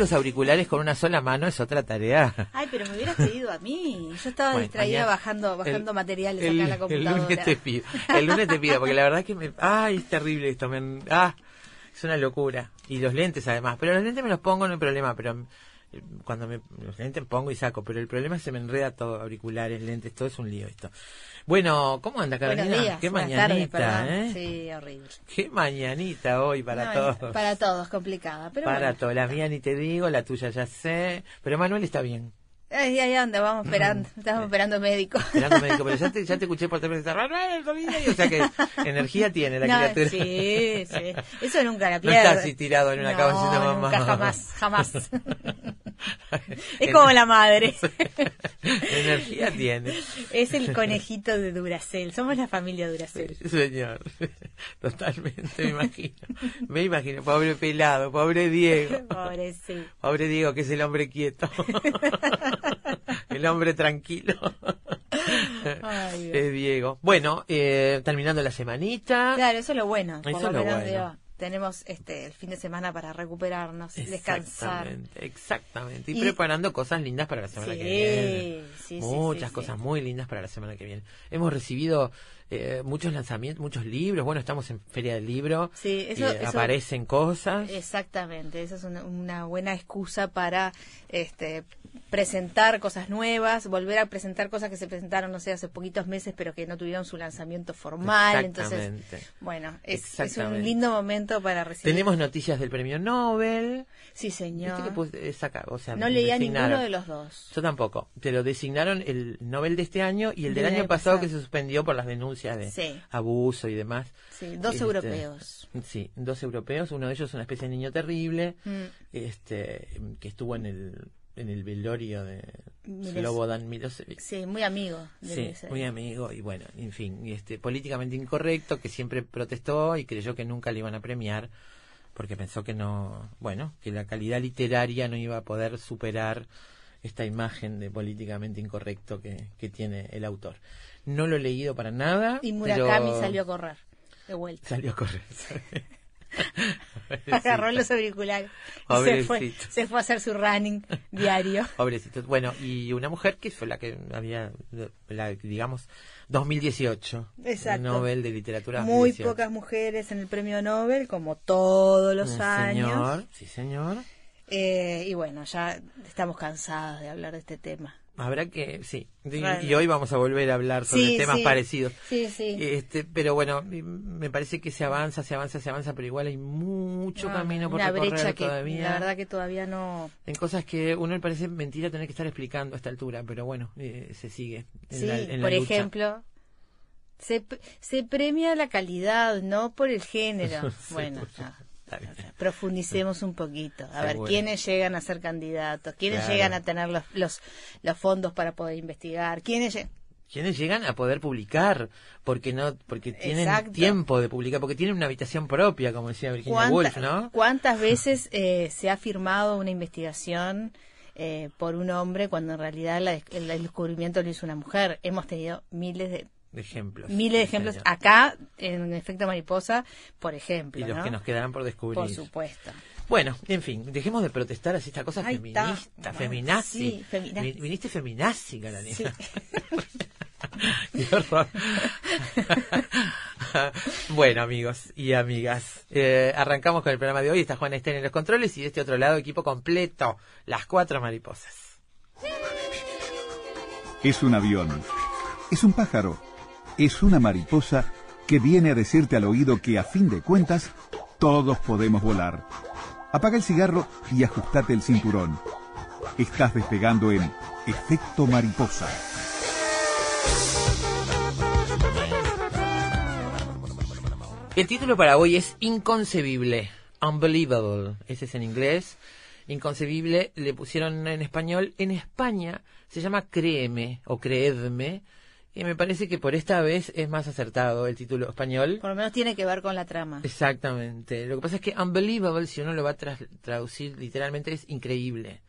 Los auriculares con una sola mano es otra tarea. Ay, pero me hubieras pedido a mí. Yo estaba distraída bajando bajando materiales acá en la computadora. El lunes te pido, el lunes te pido, porque la verdad que me... Ay, es terrible esto, me... Ah, es una locura. Y los lentes además. Pero los lentes me los pongo, no hay problema, pero eh, cuando me lentes pongo y saco, pero el problema es que se me enreda todo, auriculares, lentes, todo es un lío esto. Bueno, ¿cómo anda Carolina? Qué mañanita, ¿eh? Sí, horrible. Qué mañanita hoy para todos. Para todos, complicada. Pero para todos, la mía ni te digo, la tuya ya sé, pero Manuel está bien. Ay, ahí anda, vamos esperando, estamos esperando médico. Esperando médico, pero ya te, ya te escuché por teléfono, o sea que energía tiene la criatura. Sí, sí, eso nunca la pierde. No está así tirado en una cama diciendo mamá. Nunca, jamás, jamás. es como la madre. energía tiene. Es el conejito de Duracel, somos la familia Duracel. Sí, señor, totalmente me imagino. Me imagino, pobre pelado, pobre Diego. Pobre, sí. Pobre Diego, que es el hombre quieto. el hombre tranquilo. es Diego. Bueno, eh, terminando la semanita. Claro, eso es lo bueno. Eso es lo bueno. Tenemos este el fin de semana para recuperarnos, descansar. Exactamente. Y preparando cosas lindas para la semana que viene. Sí, Muchas cosas muy lindas para la semana que viene. Hemos recibido eh, muchos lanzamientos, muchos libros. Bueno, estamos en Feria del Libro. Sí, eso, aparecen cosas. Exactamente, esa es una, buena excusa para este, presentar cosas nuevas, volver a presentar cosas que se presentaron, no sé, hace poquitos meses, pero que no tuvieron su lanzamiento formal. Entonces, bueno, es, es, un lindo momento para recibir. Tenemos noticias del premio Nobel. Sí, señor. o sea, no leía ninguno de los dos. Yo tampoco. Te lo designaron el Nobel de este año y el del, año pasado, que se suspendió por las denuncias de abuso y demás. Sí, dos este, europeos. Sí, dos europeos. Uno de ellos es una especie de niño terrible, mm. este, que estuvo en el en el velorio de Slobodan Milosevic. Sí, muy amigo. sí, muy amigo y bueno, en fin, este políticamente incorrecto que siempre protestó y creyó que nunca le iban a premiar porque pensó que no, bueno, que la calidad literaria no iba a poder superar esta imagen de políticamente incorrecto que, que tiene el autor. No lo he leído para nada. Y Murakami salió a correr, de vuelta. Salió a correr. Agarró los auriculares. Y se fue, se fue a hacer su running diario. Pobrecito. Bueno, y una mujer que fue la que había, la, digamos, 2018. Exacto. Nobel de Literatura. Muy pocas mujeres en el premio Nobel, como todos los años. Señor, sí, señor. Eh, y bueno, ya estamos cansados de hablar de este tema. Habrá que, sí. Y, hoy vamos a volver a hablar sobre temas parecidos. Sí, sí. Este, pero bueno, me parece que se avanza, se avanza, se avanza, pero igual hay mucho camino por recorrer brecha que, todavía. La verdad que todavía no. En cosas que uno le parece mentira tener que estar explicando a esta altura, pero bueno, eh, se sigue. sí, por ejemplo, se, se premia la calidad, no por el género. bueno, Profundicemos un poquito. A ver, ¿quiénes llegan a ser candidatos? ¿Quiénes llegan a tener los, los, los, fondos para poder investigar? ¿Quiénes ¿Quiénes llegan a poder publicar? Porque no, porque tienen tiempo de publicar, porque tienen una habitación propia, como decía Virginia Woolf, ¿no? ¿Cuántas veces eh, se ha firmado una investigación eh, por un hombre cuando en realidad el descubrimiento lo hizo una mujer? Hemos tenido miles de ejemplos. Miles de ejemplos. Acá, en efecto mariposa, por ejemplo. Y los que nos quedarán por descubrir. Por supuesto. Bueno, en fin, dejemos de protestar así esta cosa feminista, feminazi. Sí, feminazi. Viniste feminazi, Sí. bueno, amigos y amigas, eh, arrancamos con el programa de hoy. Está Juan Estén en los controles y de este otro lado, equipo completo, las cuatro mariposas. Es un avión, es un pájaro es una mariposa que viene a decirte al oído que a fin de cuentas todos podemos volar. Apaga el cigarro y ajustate el cinturón. Estás despegando en efecto mariposa. El título para hoy es Inconcebible, Unbelievable, ese es en inglés. Inconcebible le pusieron en español. En España se llama Créeme o Creedme y me parece que por esta vez es más acertado el título español. Por lo menos tiene que ver con la trama. Exactamente. Lo que pasa es que unbelievable, si uno lo va a traducir literalmente, es increíble.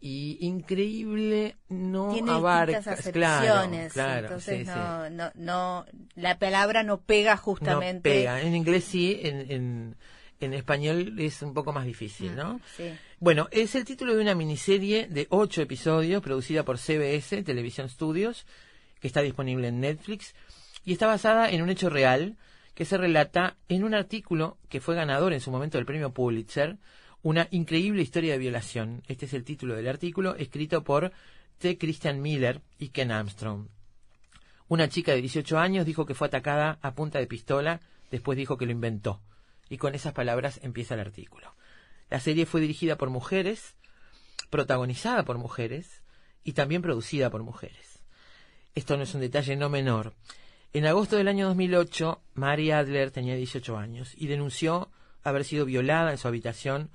Y increíble no tiene abarca. Claro, claro. Entonces no, no, no, la palabra no pega justamente. No pega. En inglés sí, en, en, en español es un poco más difícil, ¿no? Mm, sí. Bueno, es el título de una miniserie de ocho episodios producida por CBS, Television Studios que está disponible en Netflix y está basada en un hecho real que se relata en un artículo que fue ganador en su momento del premio Pulitzer, una increíble historia de violación. Este es el título del artículo, escrito por T. Christian Miller y Ken Armstrong. Una chica de 18 años dijo que fue atacada a punta de pistola, después dijo que lo inventó. Y con esas palabras empieza el artículo. La serie fue dirigida por mujeres, protagonizada por mujeres y también producida por mujeres. Esto no es un detalle no menor. En agosto del año 2008, Mary Adler tenía 18 años y denunció haber sido violada en su habitación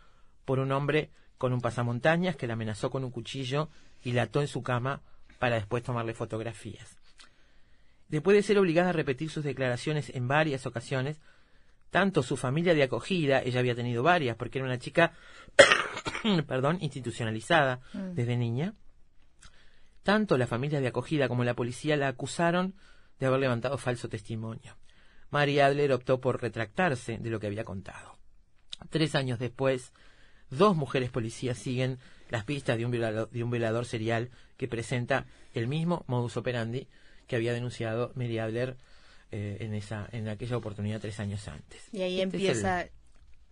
por un hombre con un pasamontañas que la amenazó con un cuchillo y la ató en su cama para después tomarle fotografías. Después de ser obligada a repetir sus declaraciones en varias ocasiones, tanto su familia de acogida, ella había tenido varias porque era una chica, perdón, institucionalizada mm. desde niña, tanto la familia de acogida como la policía la acusaron de haber levantado falso testimonio. Mary Adler optó por retractarse de lo que había contado. Tres años después, dos mujeres policías siguen las pistas de un violador, serial que presenta el mismo modus operandi que había denunciado Mary Adler eh, en, esa, en aquella oportunidad tres años antes. Y ahí este empieza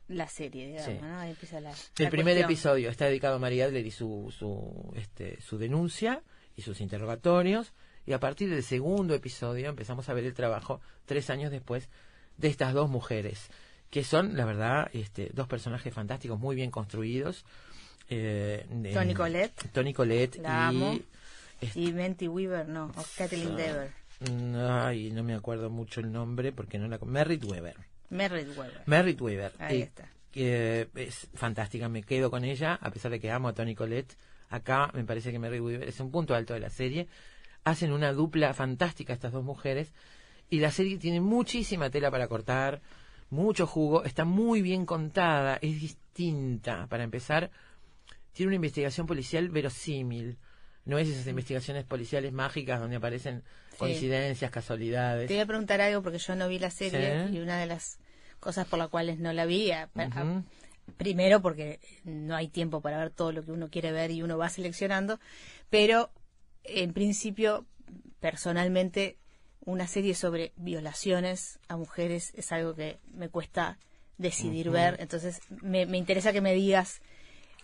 la serie, digamos, ¿no? Ahí empieza la, el primer episodio está dedicado a Mary Adler y su, su, este, su denuncia y sus interrogatorios, y a partir del segundo episodio empezamos a ver el trabajo, tres años después, de estas dos mujeres, que son, la verdad, este, dos personajes fantásticos, muy bien construidos. Eh, Tony Colette. Tony Colette y... Este, y Menty Weaver, no, o Kathleen Dever. Ay, no me acuerdo mucho el nombre porque no la... Merritt Weaver. Merritt Weaver. Merritt Weaver. Ahí está. Que es fantástica, me quedo con ella, a pesar de que amo a Tony Colette acá me parece que Mary Weaver es un punto alto de la serie. Hacen una dupla fantástica estas dos mujeres y la serie tiene muchísima tela para cortar, mucho jugo, está muy bien contada, es distinta. Para empezar, tiene una investigación policial verosímil. No es esas investigaciones policiales mágicas donde aparecen coincidencias, casualidades. Te voy a preguntar algo porque yo no vi la serie y una de las cosas por las cuales no la vi. a- a- Ujú. Primero porque no hay tiempo para ver todo lo que uno quiere ver y uno va seleccionando, pero en principio, personalmente, una serie sobre violaciones a mujeres es algo que me cuesta decidir ver, entonces me, me interesa que me digas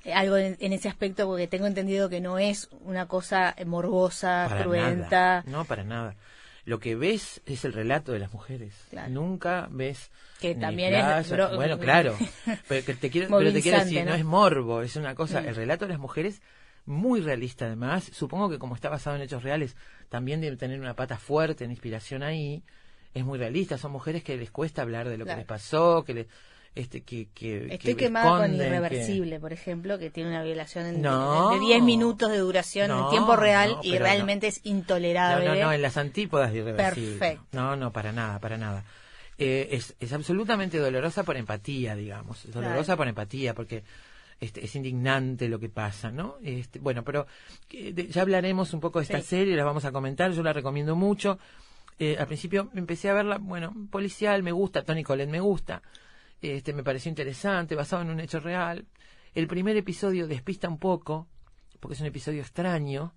eh, algo en, en ese aspecto porque tengo entendido que no es una cosa morbosa, Para cruenta. nada. No, para nada. Lo que ves es el relato de las mujeres. Claro. Nunca ves. Que también es playas- bro- Bueno, claro. Pero, que te quiero, pero te quiero decir, no ¿no? es morbo, es una cosa. Mm. El relato de las mujeres, muy realista además. Supongo que como está basado en hechos reales, también debe tener una pata fuerte en inspiración ahí. Es muy realista. Son mujeres que les cuesta hablar de lo Claro. que les pasó, que les. Este, que, que, Estoy que quemada con que- Irreversible, por ejemplo, que tiene una violación en- No. de 10 minutos de duración No, en tiempo real no, y realmente es No, intolerable. no, no, en las antípodas de irreversible. Perfecto. No, no, para nada, para nada. Eh, es, es absolutamente dolorosa por empatía, digamos. Es dolorosa Claro. por empatía, porque este, es indignante lo que pasa, ¿no? Este, bueno, pero eh, de- ya hablaremos un poco de esta Sí. serie, la vamos a comentar, yo la recomiendo mucho. Eh, al principio empecé a verla, bueno, policial, me gusta, Tony Collette me gusta, este, me pareció interesante, basado en un hecho real. El primer episodio despista un poco, porque es un episodio extraño.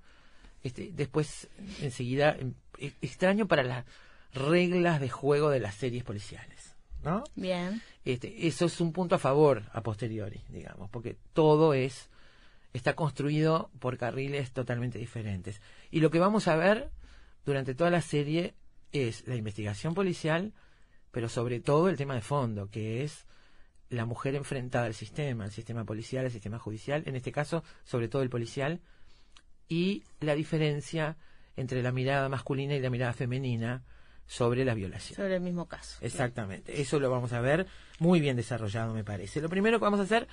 Este, después, enseguida, em, e- extraño para las reglas de juego de las series policiales, ¿no? Bien. Este, eso es un punto a favor a posteriori, digamos, porque todo es está construido por carriles totalmente diferentes. Y lo que vamos a ver durante toda la serie es la investigación policial, pero sobre todo el tema de fondo, que es la mujer enfrentada al sistema, al sistema policial, al sistema judicial, en este caso, sobre todo el policial, y la diferencia entre la mirada masculina y la mirada femenina sobre la violación. Sobre el mismo caso. Exactamente, eso lo vamos a ver muy bien desarrollado, me parece. Lo primero que vamos a hacer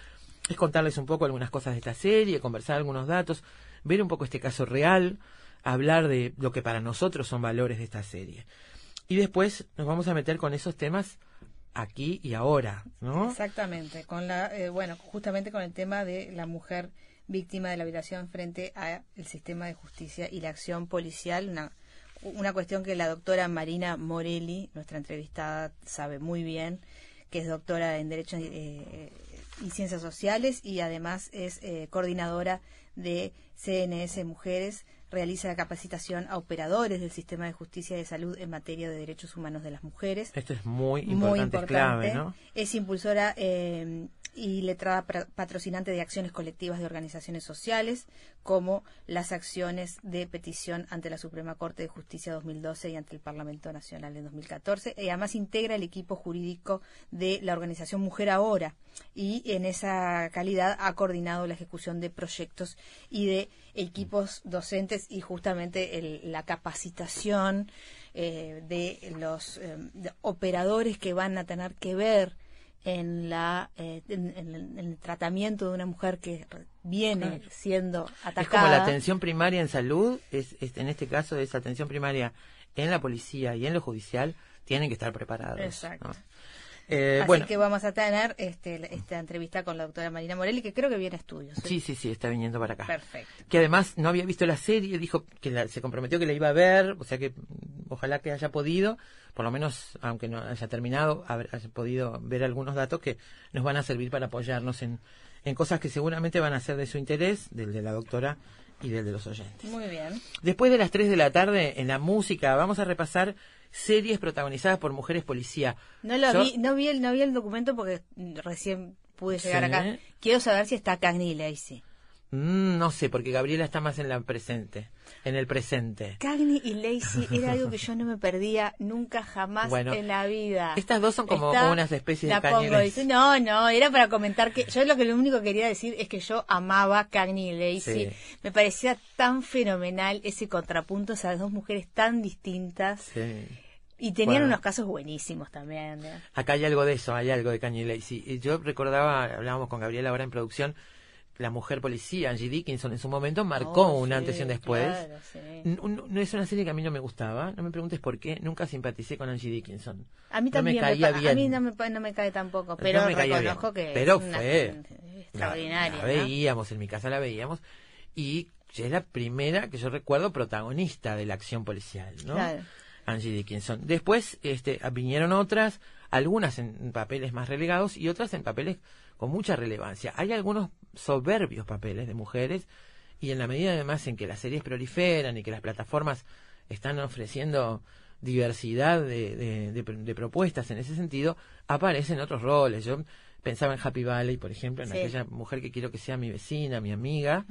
es contarles un poco algunas cosas de esta serie, conversar algunos datos, ver un poco este caso real, hablar de lo que para nosotros son valores de esta serie. Y después nos vamos a meter con esos temas aquí y ahora, ¿no? Exactamente, con la, eh, bueno, justamente con el tema de la mujer víctima de la violación frente al sistema de justicia y la acción policial, una, cuestión que la doctora Marina Morelli, nuestra entrevistada, sabe muy bien, que es doctora en Derecho eh, y Ciencias Sociales y además es eh, coordinadora de CNS Mujeres, realiza la capacitación a operadores del sistema de justicia y de salud en materia de derechos humanos de las mujeres Esto es muy importante, muy es importante. clave, ¿no? Es impulsora eh, y letrada patrocinante de acciones colectivas de organizaciones sociales, como las acciones de petición ante la Suprema Corte de Justicia 2012 y ante el Parlamento Nacional en 2014. Y además integra el equipo jurídico de la organización Mujer Ahora y en esa calidad ha coordinado la ejecución de proyectos y de equipos docentes y justamente el- la capacitación eh, de los eh, de operadores que van a tener que ver en la eh, en, en el, en el tratamiento de una mujer que viene Claro. siendo atacada. Es como la atención primaria en salud, es, es- en este caso es atención primaria en la policía y en lo judicial, tienen que estar preparados. Exacto. ¿no? Eh, Así bueno, que vamos a tener este, esta entrevista con la doctora Marina Morelli, que creo que viene a estudios. ¿sí? sí, sí, sí, está viniendo para acá. Perfecto. Que además no había visto la serie, dijo que la- se comprometió que la iba a ver, o sea que mm, ojalá que haya podido, por lo menos, aunque no haya terminado, haber- haya podido ver algunos datos que nos van a servir para apoyarnos en, en cosas que seguramente van a ser de su interés, del de la doctora y del de los oyentes. Muy bien. Después de las 3 de la tarde, en la música, vamos a repasar series protagonizadas por mujeres policía. No lo Yo- vi, no vi el, no vi el documento porque recién pude llegar Sí. acá. Quiero saber si está Cagney Lacey. Mm, no sé, porque Gabriela está más en la presente, en el presente. Cagney y Lacey era algo que yo no me perdía nunca jamás Bueno, en la vida. Estas dos son como Está- unas especies la de pongo, dice, no, no, era para comentar que yo lo que lo único que quería decir es que yo amaba Cagney y Lacey. Sí. Me parecía tan fenomenal ese contrapunto, esas dos mujeres tan distintas Sí. y tenían Bueno. unos casos buenísimos también. ¿eh? Acá hay algo de eso, hay algo de Kanye Lacey. Y yo recordaba, hablábamos con Gabriela ahora en producción, la mujer policía, Angie Dickinson, en su momento marcó Oh, un sí, antes y un después. claro, sí. N- No, no es una serie que a mí no me gustaba, no me preguntes por qué, nunca simpaticé con Angie Dickinson. A mí No me también, me caía pa- a bien. mí no me, no me cae tampoco, pero me reconozco bien. que Pero fue extraordinaria. La veíamos, en mi casa la veíamos, y es la primera que yo recuerdo protagonista de la acción policial, ¿no? Claro. Angie Dickinson. Después este, vinieron otras, algunas en papeles más relegados y otras en papeles con mucha relevancia. Hay algunos soberbios papeles de mujeres y en la medida además en que las series proliferan y que las plataformas están ofreciendo diversidad de, de, propuestas en ese sentido, aparecen otros roles. Yo pensaba en Happy Valley, por ejemplo, en aquella mujer que quiero que sea mi vecina, mi amiga,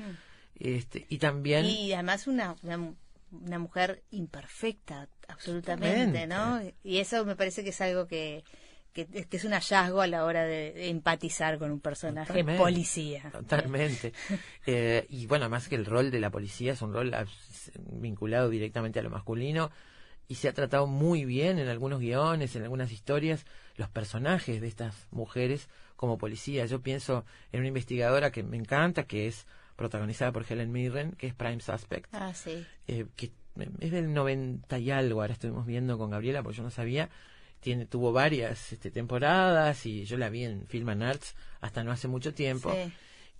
este, y también... Y además una, una, mujer imperfecta, absolutamente, ¿no? Y eso me parece que es algo que, que, es un hallazgo a la hora de, empatizar con un personaje policía. Totalmente. Eh, y bueno, además que el rol de la policía es un rol vinculado directamente a lo masculino y se ha tratado muy bien en algunos guiones, en algunas historias, los personajes de estas mujeres como policía. Yo pienso en una investigadora que me encanta, que es protagonizada por Helen Mirren, que es Prime Suspect. Ah, sí. Eh, que es del 90 y algo, ahora estuvimos viendo con Gabriela, porque yo no sabía. Tiene, tuvo varias este, temporadas y yo la vi en Film and Arts hasta no hace mucho tiempo.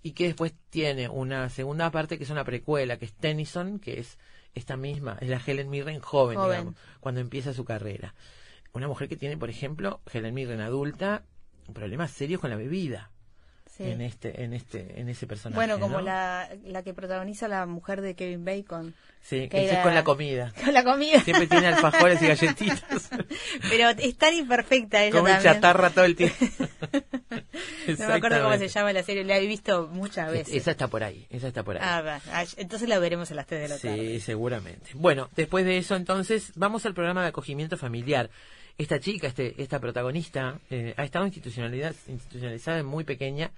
Y que después tiene una segunda parte que es una precuela, que es Tennyson, que es esta misma, es la Helen Mirren joven, digamos, cuando empieza su carrera. Una mujer que tiene, por ejemplo, Helen Mirren adulta, problemas serios con la bebida. En este, en este, en ese personaje. Bueno, como la, la que protagoniza la mujer de Kevin Bacon. Sí, que es con la comida. Con la comida. Siempre tiene alfajores y galletitas. Pero es tan imperfecta ella Como chatarra todo el tiempo. no me acuerdo cómo se llama la serie, la he visto muchas veces. Esa está por ahí, esa está por ahí. Ah, entonces la veremos a las 3 de la tarde. Sí, seguramente. Bueno, después de eso entonces vamos al programa de acogimiento familiar. Esta chica, este, esta protagonista, eh, ha estado institucionalizada muy pequeña,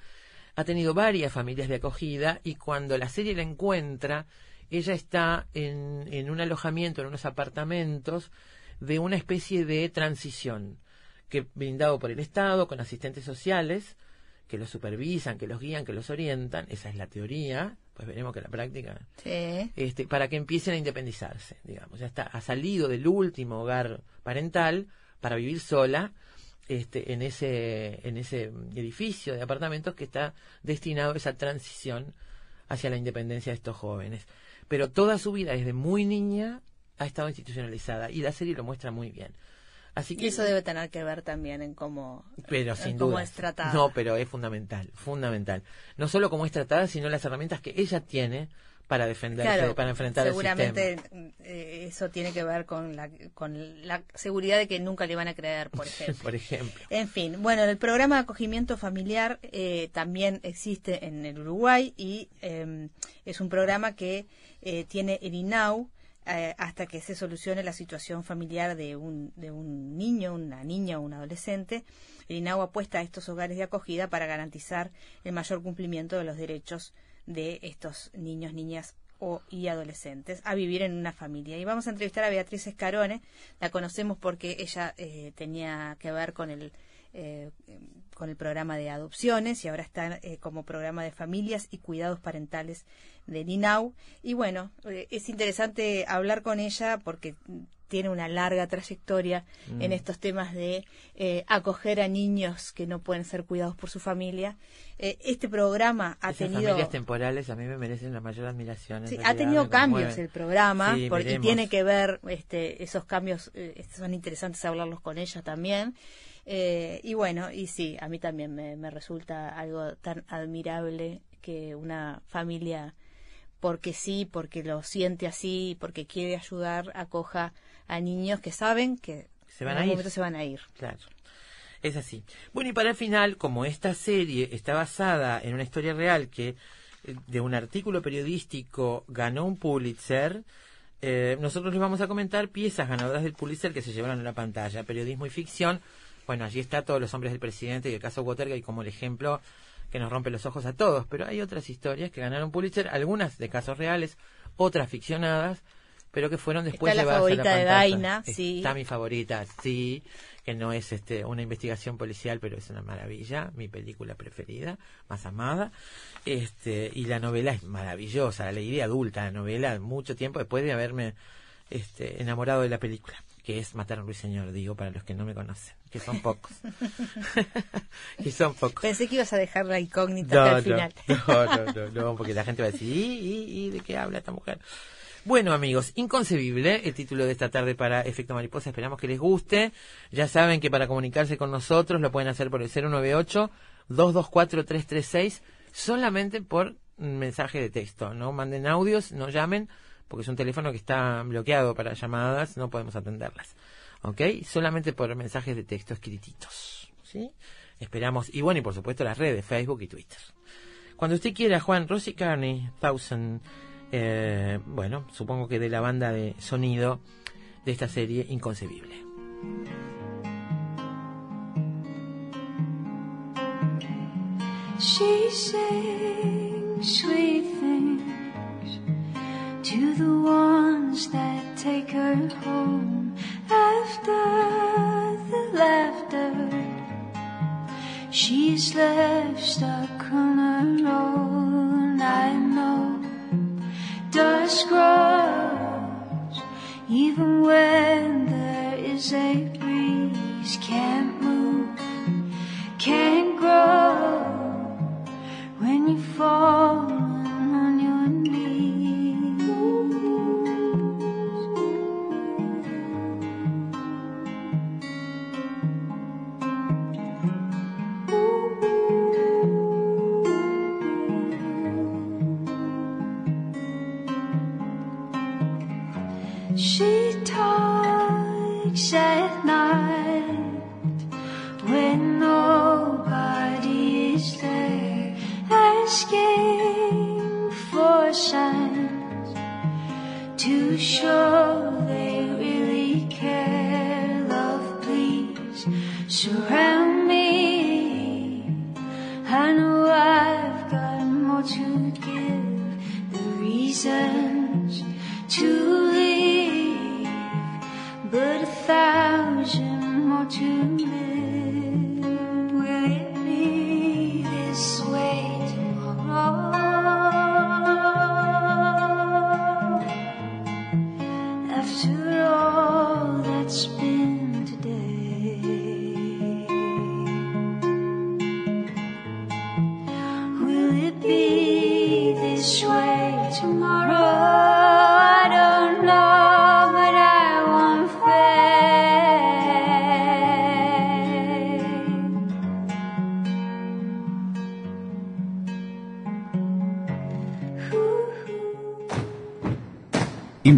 ha tenido varias familias de acogida y cuando la serie la encuentra, ella está en, en un alojamiento, en unos apartamentos de una especie de transición que brindado por el Estado con asistentes sociales que los supervisan, que los guían, que los orientan, esa es la teoría, pues veremos que la práctica, este, para que empiecen a independizarse, digamos, ya está, ha salido del último hogar parental para vivir sola, este, en ese, en ese edificio de apartamentos que está destinado a esa transición hacia la independencia de estos jóvenes. Pero toda su vida, desde muy niña, ha estado institucionalizada y la serie lo muestra muy bien. Así que, y eso debe tener que ver también en cómo, pero sin duda, es tratada. No, pero es fundamental, fundamental. No solo cómo es tratada, sino las herramientas que ella tiene para defenderse, para enfrentar seguramente eh, eso tiene que ver con la, con la seguridad de que nunca le van a creer, por ejemplo. por ejemplo. En fin, bueno, el programa de acogimiento familiar eh, también existe en el Uruguay y em, es un programa que eh, tiene el INAU, eh, hasta que se solucione la situación familiar de un, de un niño, una niña o un adolescente. El INAU apuesta a estos hogares de acogida para garantizar el mayor cumplimiento de los derechos de estos niños, niñas o, y adolescentes a vivir en una familia. Y vamos a entrevistar a Beatriz Escarone, la conocemos porque ella eh, tenía que ver con el eh, con el programa de adopciones y ahora está eh, como programa de familias y cuidados parentales de NINAU. Y bueno, eh, es interesante hablar con ella porque tiene una larga trayectoria en mm. estos temas de acoger a niños que no pueden ser cuidados por su familia. este programa ha tenido... familias temporales a mí me merecen la mayor admiración. Sí, ha tenido cambios el programa porque tiene que ver este, esos cambios, son interesantes hablarlos con ella también. Eh, y bueno, y sí, a mí también me, resulta algo tan admirable que una familia, porque sí, porque lo siente así, porque quiere ayudar, acoja a niños que saben que se van en algún momento se van a ir. Claro. Es así. Bueno, y para el final, como esta serie está basada en una historia real que eh, de un artículo periodístico ganó un Pulitzer, eh, nosotros les vamos a comentar piezas ganadoras del Pulitzer que se llevaron a la pantalla, periodismo y ficción, bueno, allí está todos los hombres del presidente y el caso Watergate como el ejemplo que nos rompe los ojos a todos, pero hay otras historias que ganaron Pulitzer, algunas de casos reales, otras ficcionadas, pero que fueron después está la favorita de Daina, sí. Está mi favorita, sí, que no es este una investigación policial, pero es una maravilla, mi película preferida, más amada. Este, y la novela es maravillosa, la leí de adulta, la novela mucho tiempo después de haberme este, enamorado de la película que es matar a un ruiseñor, digo, para los que no me conocen, que son pocos. que son pocos. Pensé que ibas a dejar la incógnita hasta el final. no, no, no, no, porque la gente va a decir, ¿y, y, de qué habla esta mujer? Bueno amigos, inconcebible el título de esta tarde para Efecto Mariposa, esperamos que les guste. Ya saben que para comunicarse con nosotros lo pueden hacer por el 098-224-336, solamente por mensaje de texto. No manden audios, no llamen, porque es un teléfono que está bloqueado para llamadas, no podemos atenderlas. ¿Ok? Solamente por mensajes de texto escrititos. ¿Sí? Esperamos, y bueno, y por supuesto las redes, Facebook y Twitter. Cuando usted quiera, Juan, Rosy Carney, Thousand, eh, bueno, supongo que de la banda de sonido de esta serie Inconcebible. To the ones that take her home after the laughter. She's left stuck on her own, I know. Dust grows even when there is a breeze. Can't move, can't grow when you fall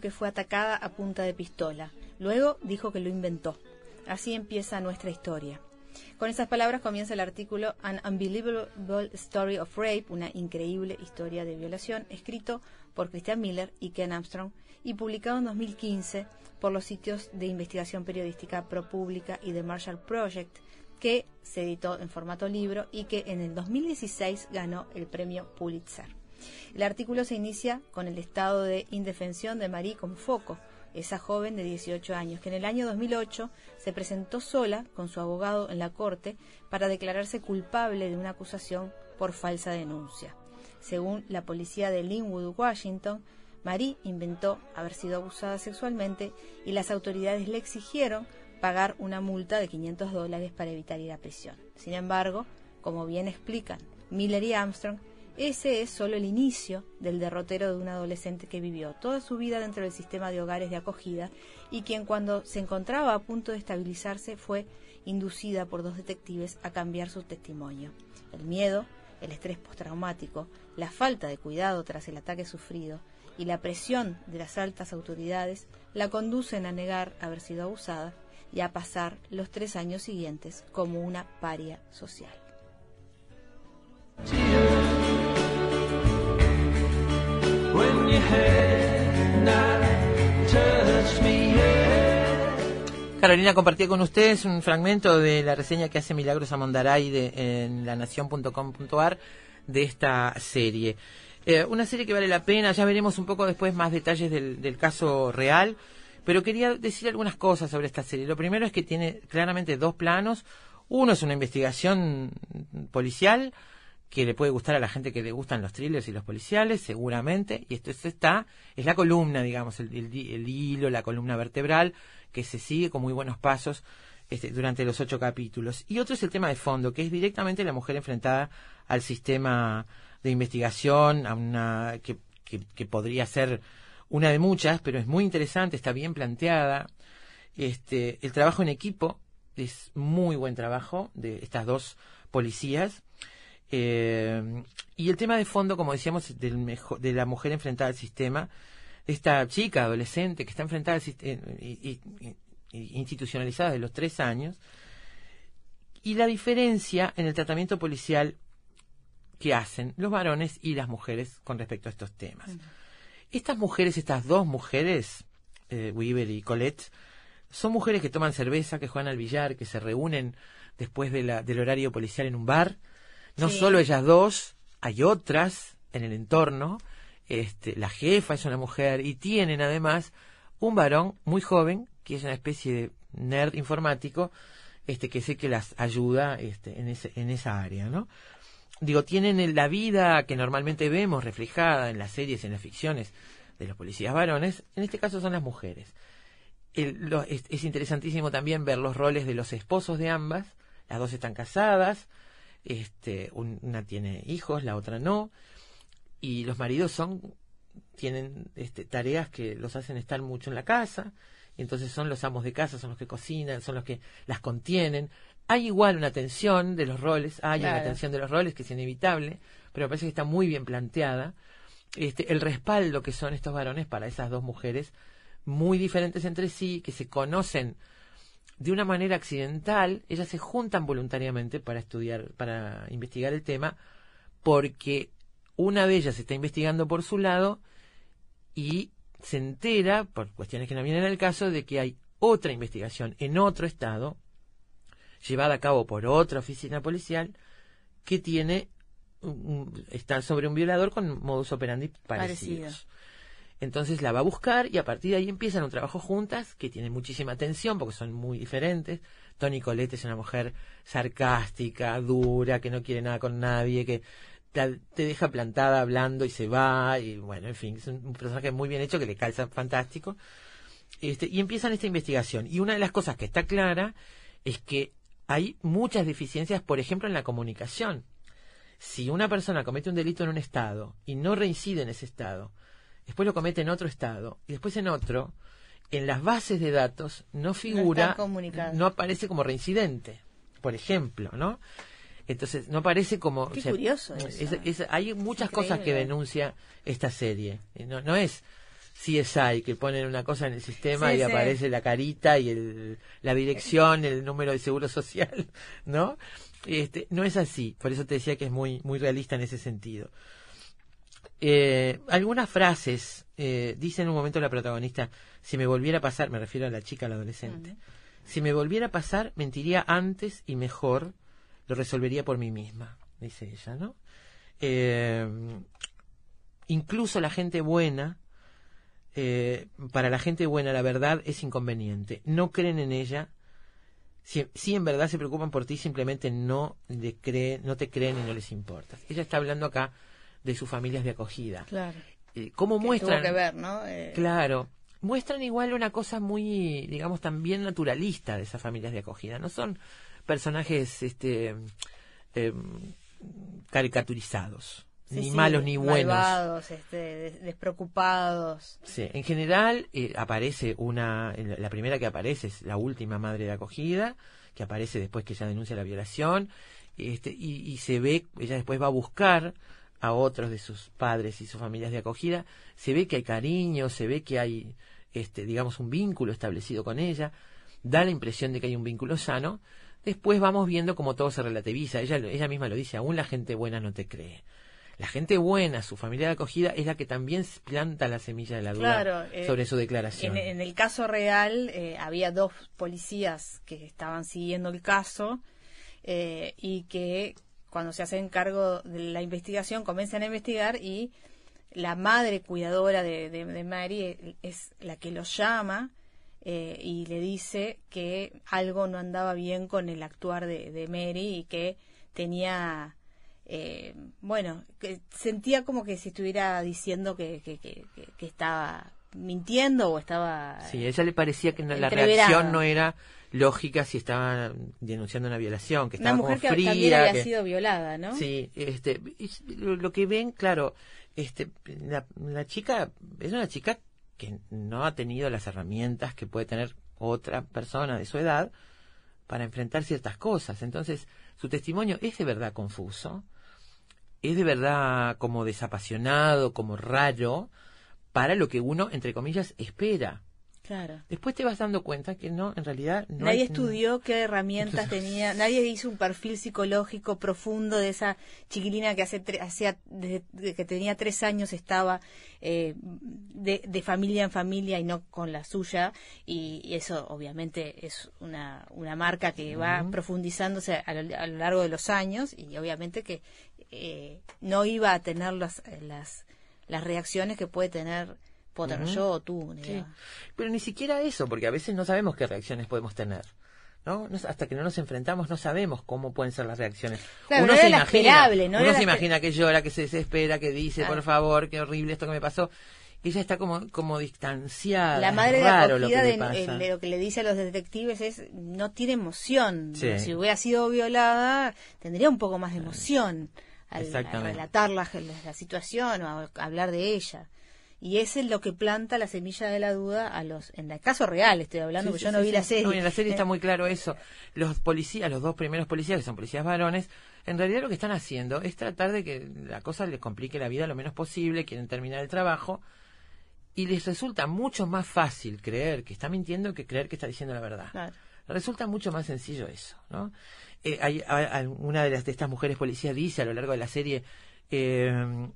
Que fue atacada a punta de pistola. Luego dijo que lo inventó. Así empieza nuestra historia. Con esas palabras comienza el artículo An Unbelievable Story of Rape, una increíble historia de violación, escrito por Christian Miller y Ken Armstrong y publicado en 2015 por los sitios de investigación periodística ProPublica y The Marshall Project, que se editó en formato libro y que en el 2016 ganó el premio Pulitzer. El artículo se inicia con el estado de indefensión de Marie como foco, esa joven de 18 años, que en el año 2008 se presentó sola con su abogado en la corte para declararse culpable de una acusación por falsa denuncia. Según la policía de Linwood, Washington, Marie inventó haber sido abusada sexualmente y las autoridades le exigieron pagar una multa de 500 dólares para evitar ir a prisión. Sin embargo, como bien explican Miller y Armstrong, ese es solo el inicio del derrotero de un adolescente que vivió toda su vida dentro del sistema de hogares de acogida y quien cuando se encontraba a punto de estabilizarse fue inducida por dos detectives a cambiar su testimonio. El miedo, el estrés postraumático, la falta de cuidado tras el ataque sufrido y la presión de las altas autoridades la conducen a negar haber sido abusada y a pasar los tres años siguientes como una paria social. Carolina compartía con ustedes un fragmento de la reseña que hace Milagros Amondaray de, en lanación.com.ar de esta serie. Eh, una serie que vale la pena, ya veremos un poco después más detalles del, del caso real, pero quería decir algunas cosas sobre esta serie. Lo primero es que tiene claramente dos planos. Uno es una investigación policial, que le puede gustar a la gente que le gustan los thrillers y los policiales, seguramente, y esto es- está, es la columna, digamos, el, el hilo, la columna vertebral, que se sigue con muy buenos pasos este, durante los ocho capítulos. Y otro es el tema de fondo, que es directamente la mujer enfrentada al sistema de investigación, a una que, podría ser una de muchas, pero es muy interesante, está bien planteada. Este, el trabajo en equipo es muy buen trabajo de estas dos policías. Eh, y el tema de fondo, como decíamos, del mejo- de la mujer enfrentada al sistema, esta chica adolescente que está enfrentada al sistema institucionalizada de los tres años, y la diferencia en el tratamiento policial que hacen los varones y las mujeres con respecto a estos temas. Estas mujeres, estas dos mujeres, eh, Weaver y Colette, son mujeres que toman cerveza, que juegan al billar, que se reúnen después de la- del horario policial en un bar. No Sí. solo ellas dos, hay otras en el entorno. Este, la jefa es una mujer y tienen además un varón muy joven que es una especie de nerd informático este que sé que las ayuda este, en, ese, en esa área, ¿no? Digo, tienen la vida que normalmente vemos reflejada en las series, en las ficciones de los policías varones, en este caso son las mujeres. Lo- es, es interesantísimo también ver los roles de los esposos de ambas, las dos están casadas, este, un- una tiene hijos, la otra no, y los maridos son tienen este, tareas que los hacen estar mucho en la casa, y entonces son los amos de casa, son los que cocinan, son los que las contienen. Hay igual una tensión de los roles, hay una tensión de los roles que es inevitable, pero me parece que está muy bien planteada. Este, el respaldo que son estos varones para esas dos mujeres, muy diferentes entre sí, que se conocen de una manera accidental, ellas se juntan voluntariamente para estudiar, para investigar el tema, porque una de ellas está investigando por su lado y se entera, por cuestiones que no vienen al caso, de que hay otra investigación en otro estado, llevada a cabo por otra oficina policial, que tiene está sobre un violador con modus operandi parecidos. Parecido. Entonces la va a buscar y a partir de ahí empiezan un trabajo juntas que tiene muchísima tensión porque son muy diferentes. Tony Colette es una mujer sarcástica, dura, que no quiere nada con nadie, que te, te deja plantada hablando y se va, y bueno, en fin, es un, un personaje muy bien hecho que le calza fantástico. Este, y empiezan esta investigación. Y una de las cosas que está clara es que hay muchas deficiencias, por ejemplo, en la comunicación. Si una persona comete un delito en un estado y no reincide en ese estado, después lo comete en otro estado y después en otro, en las bases de datos no figura, no aparece como reincidente, por ejemplo, ¿no? Entonces, no aparece como... Qué curioso eso. es- es- hay muchas Increíble. cosas que denuncia esta serie. No, no es CSI que ponen una cosa en el sistema Sí, y sí. aparece la carita y el, la dirección, el número de seguro social, ¿no? Este, no es así, por eso te decía que es muy, muy realista en ese sentido. Eh, algunas frases, eh, dice en un momento la protagonista, si me volviera a pasar, me refiero a la chica, a la adolescente, si me volviera a pasar, mentiría antes y mejor, lo resolvería por mí misma, dice ella, ¿no? Eh, incluso la gente buena, eh, para la gente buena la verdad es inconveniente. No creen en ella. Si, si en verdad se preocupan por ti, simplemente no, le creen, no te creen y no les importa. Ella está hablando acá de sus familias de acogida. Claro. Eh, ¿Cómo Que muestran? Tuvo que ver, ¿no? Eh, Claro. Muestran igual una cosa muy, digamos, también naturalista de esas familias de acogida. No son personajes este, em, caricaturizados. Sí, ni sí, malos ni buenos. Malvados, este, des- despreocupados. Sí, en general eh, aparece una, la primera que aparece es la última madre de acogida, que aparece después que ella denuncia la violación, este, y, y se ve, ella después va a buscar a otros de sus padres y sus familias de acogida, se ve que hay cariño, se ve que hay, este, digamos, un vínculo establecido con ella, da la impresión de que hay un vínculo sano, después vamos viendo cómo todo se relativiza, ella, ella misma lo dice, aún la gente buena no te cree. La gente buena, su familia de acogida, es la que también planta la semilla de la duda Claro, eh, sobre su declaración. En, en el caso real eh, había dos policías que estaban siguiendo el caso eh, y que cuando se hacen cargo de la investigación comienzan a investigar y la madre cuidadora de, de, de Mary es la que los llama eh, y le dice que algo no andaba bien con el actuar de, de Mary y que tenía eh, bueno, que sentía como que si estuviera diciendo que, que, que, que- estaba mintiendo o estaba... Sí, a ella le parecía que la reacción no era lógica si estaba denunciando una violación, que una estaba mujer que como fría. también había que- sido violada, ¿no? Sí, este, es- lo, lo que ven, claro, este, la, la chica es una chica que no ha tenido las herramientas que puede tener otra persona de su edad para enfrentar ciertas cosas. Entonces, su testimonio es de verdad confuso, es de verdad como desapasionado, como raro, para lo que uno, entre comillas, espera. Claro. Después te vas dando cuenta que no, en realidad no nadie hay- estudió qué herramientas tenía, nadie hizo un perfil psicológico profundo de esa chiquilina que hace tre- hacía desde que tenía tres años estaba eh, de, de familia en familia y no con la suya. Y, y eso obviamente es una, una marca que va profundizándose a lo, a lo largo de los años y obviamente que eh, no iba a tener las, las, las reacciones que puede tener puedo tener yo tú ni Sí. Pero ni siquiera eso, porque a veces no sabemos qué reacciones podemos tener. ¿no? No- hasta que no nos enfrentamos no sabemos cómo pueden ser las reacciones. Claro, uno no se la imagina, esperable, no uno era se la imagina que llora, que se desespera, que dice, Claro. por favor, qué horrible esto que me pasó. Ella está como, como distanciada. La madre de raro lo que le de- lo que le dice a los detectives es no tiene emoción. Sí. Si hubiera sido violada, tendría un poco más de emoción al, al relatar la, la- la situación o a hablar de ella. Y ese es lo que planta la semilla de la duda a los, en el caso real estoy hablando, Sí, porque sí, yo no sí, vi la serie. No, en la serie está Eh, muy claro eso. Los policías, los dos primeros policías, que son policías varones, en realidad lo que están haciendo es tratar de que la cosa les complique la vida lo menos posible, quieren terminar el trabajo, y les resulta mucho más fácil creer que está mintiendo que creer que está diciendo la verdad. Claro. Resulta mucho más sencillo eso, ¿no? Eh, hay, hay- hay- una de, las, de estas mujeres policías dice a lo largo de la serie, eh,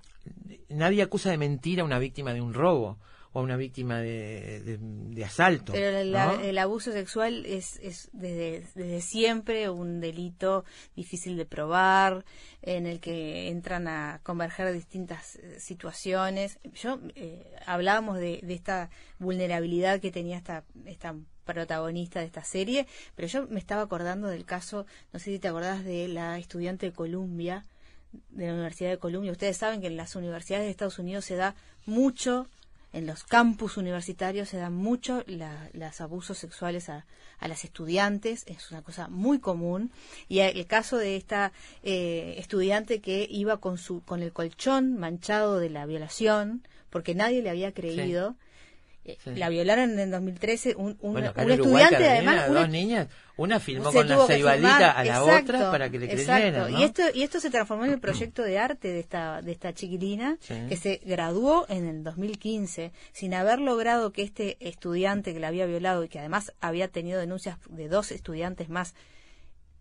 nadie acusa de mentira a una víctima de un robo o a una víctima de, de- de asalto. Pero ¿no? el abuso sexual es, es desde, desde siempre un delito difícil de probar, en el que entran a converger distintas eh, situaciones. Yo eh, hablábamos de, de esta vulnerabilidad que tenía esta, esta protagonista de esta serie, pero yo me estaba acordando del caso, no sé si te acordás de la estudiante de Columbia, de la Universidad de Columbia. Ustedes saben que en las universidades de Estados Unidos se da mucho, en los campus universitarios se dan mucho los abusos sexuales a, a las estudiantes, es una cosa muy común. Y el caso de esta eh, estudiante que iba con, su, con el colchón manchado de la violación, porque nadie le había creído. Sí. La violaron en el 2013, un, un, Bueno, un estudiante además... una- dos niñas, una filmó con la filmar, a la exacto, otra para que le creyeran, ¿no? Y esto y esto se transformó en el proyecto de arte de esta de esta chiquilina Sí. que se graduó en el 2015 sin haber logrado que este estudiante que la había violado y que además había tenido denuncias de dos estudiantes más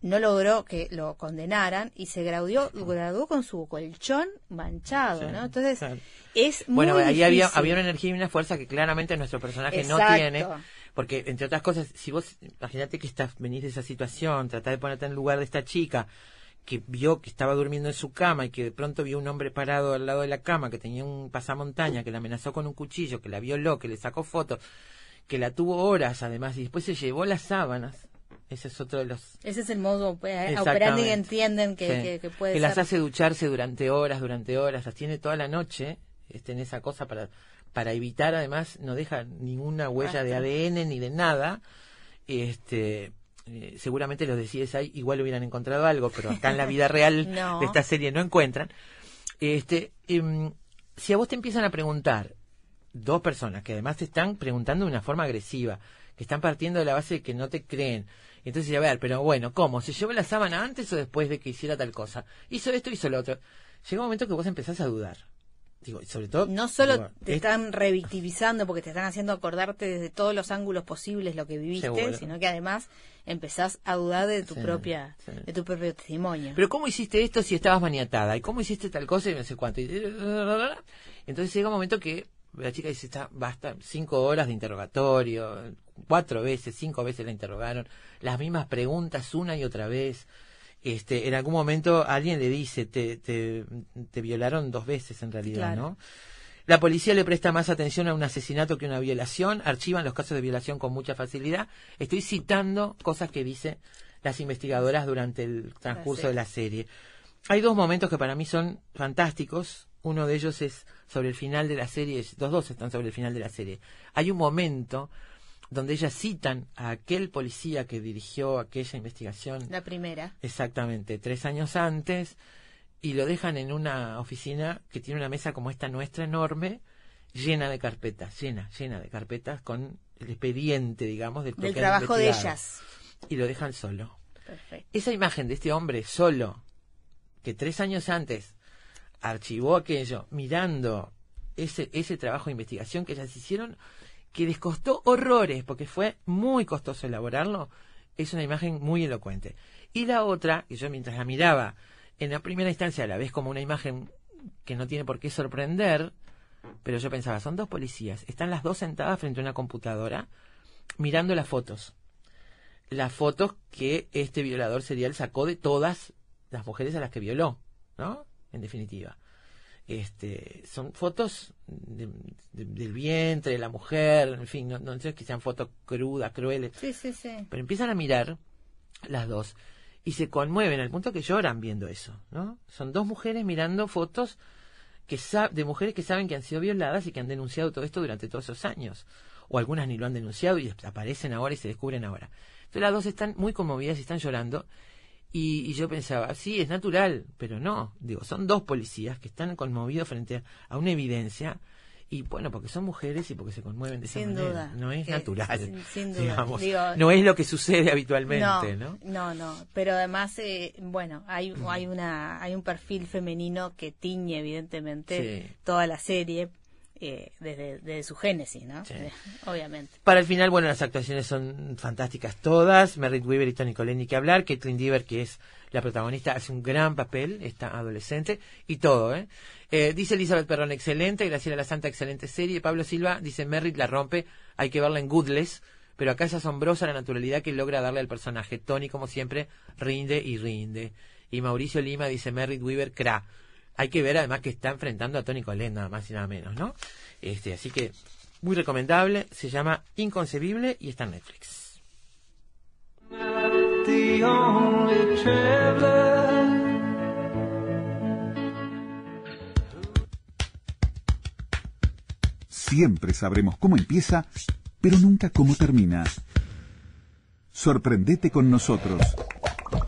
no logró que lo condenaran y se graduó graduó con su colchón manchado, Sí, ¿no? Entonces es muy Bueno, ahí había, difícil. había una energía y una fuerza que claramente nuestro personaje no tiene. Porque, entre otras cosas, si vos, imagínate que estás, venís de esa situación, tratás de ponerte en el lugar de esta chica que vio que estaba durmiendo en su cama y que de pronto vio un hombre parado al lado de la cama que tenía un pasamontaña, que la amenazó con un cuchillo, que la violó, que le sacó fotos, que la tuvo horas además y después se llevó las sábanas. Ese es otro de los Ese es el modo eh, operandi que entienden que, Sí. que, que puede que las hace ducharse durante horas, durante horas, las tiene toda la noche, este, en esa cosa para, para evitar, además, no deja ninguna huella de. ADN ni de nada. Este, eh, seguramente los de CSI igual hubieran encontrado algo, pero acá en la vida real No. de esta serie no encuentran. Este, em, si a vos te empiezan a preguntar dos personas que además te están preguntando de una forma agresiva, que están partiendo de la base de que no te creen. Entonces, a ver, pero bueno, ¿cómo? ¿Se llevó la sábana antes o después de que hiciera tal cosa? Hizo esto, hizo lo otro. Llega un momento que vos empezás a dudar. Digo, sobre todo... No solo digo, te es- están revictimizando porque te están haciendo acordarte desde todos los ángulos posibles lo que viviste, Seguro. sino que además empezás a dudar de tu Sí, propia sí. de tu propio testimonio. Pero ¿cómo hiciste esto si estabas maniatada? ¿Y cómo hiciste tal cosa y no sé cuánto? Y- Entonces llega un momento que la chica dice, está, basta, cinco horas de interrogatorio, cuatro veces, cinco veces la interrogaron, las mismas preguntas una y otra vez. Este, en algún momento alguien le dice, te, te, te violaron dos veces en realidad, Claro. ¿no? La policía le presta más atención a un asesinato que a una violación, archivan los casos de violación con mucha facilidad. Estoy citando cosas que dicen las investigadoras durante el transcurso de la serie. Hay dos momentos que para mí son fantásticos. Uno de ellos es sobre el final de la serie, los dos están sobre el final de la serie. Hay un momento donde ellas citan a aquel policía que dirigió aquella investigación La primera. exactamente tres años antes y lo dejan en una oficina que tiene una mesa como esta nuestra enorme llena de carpetas llena llena de carpetas con el expediente digamos del, Del trabajo de ellas. y lo dejan solo Perfecto. esa imagen de este hombre solo que tres años antes archivó aquello mirando ese ese trabajo de investigación que ellas hicieron que les costó horrores porque fue muy costoso elaborarlo es una imagen muy elocuente y la otra que yo mientras la miraba en la primera instancia la ves como una imagen que no tiene por qué sorprender pero yo pensaba son dos policías están las dos sentadas frente a una computadora mirando las fotos las fotos que este violador serial sacó de todas las mujeres a las que violó, ¿no? En definitiva. Este, son fotos de- de- del vientre, de la mujer, en fin, no, no es que sean fotos crudas, crueles, Sí, sí, sí. pero empiezan a mirar las dos y se conmueven al punto que lloran viendo eso, ¿no? Son dos mujeres mirando fotos que de mujeres que saben que han sido violadas y que han denunciado todo esto durante todos esos años. O algunas ni lo han denunciado y aparecen ahora y se descubren ahora. Entonces las dos están muy conmovidas y están llorando. Y, y yo pensaba, sí, es natural, pero no. Digo, son dos policías que están conmovidos frente a, a una evidencia. Y bueno, porque son mujeres y porque se conmueven de esa Sin manera. duda. No es Que- natural. sin- sin duda. digamos. Digo, no es lo que sucede habitualmente, ¿no? no, no, pero además, eh, bueno, hay, hay una, hay un perfil femenino que tiñe evidentemente Sí. toda la serie eh, desde, desde su génesis, ¿no? Sí. Obviamente. Para el final, bueno, las actuaciones son fantásticas todas. Merritt Weaver y Tony ni que hablar. Caitlin Dever, que es la protagonista, hace un gran papel, esta adolescente. Y todo, ¿eh? Eh, dice Elizabeth Perrón, excelente. Graciela La Santa, excelente serie. Pablo Silva dice, Merritt la rompe. Hay que verla en Goodless. Pero acá es asombrosa la naturalidad que logra darle al personaje. Tony, como siempre, rinde y rinde. Y Mauricio Lima dice, Merritt Weaver, cra. Hay que ver además que está enfrentando a Tony Collette, nada más y nada menos, ¿no? Este, así que muy recomendable, se llama Inconcebible y está en Netflix. Siempre sabremos cómo empieza, pero nunca cómo termina. Sorprendete con nosotros.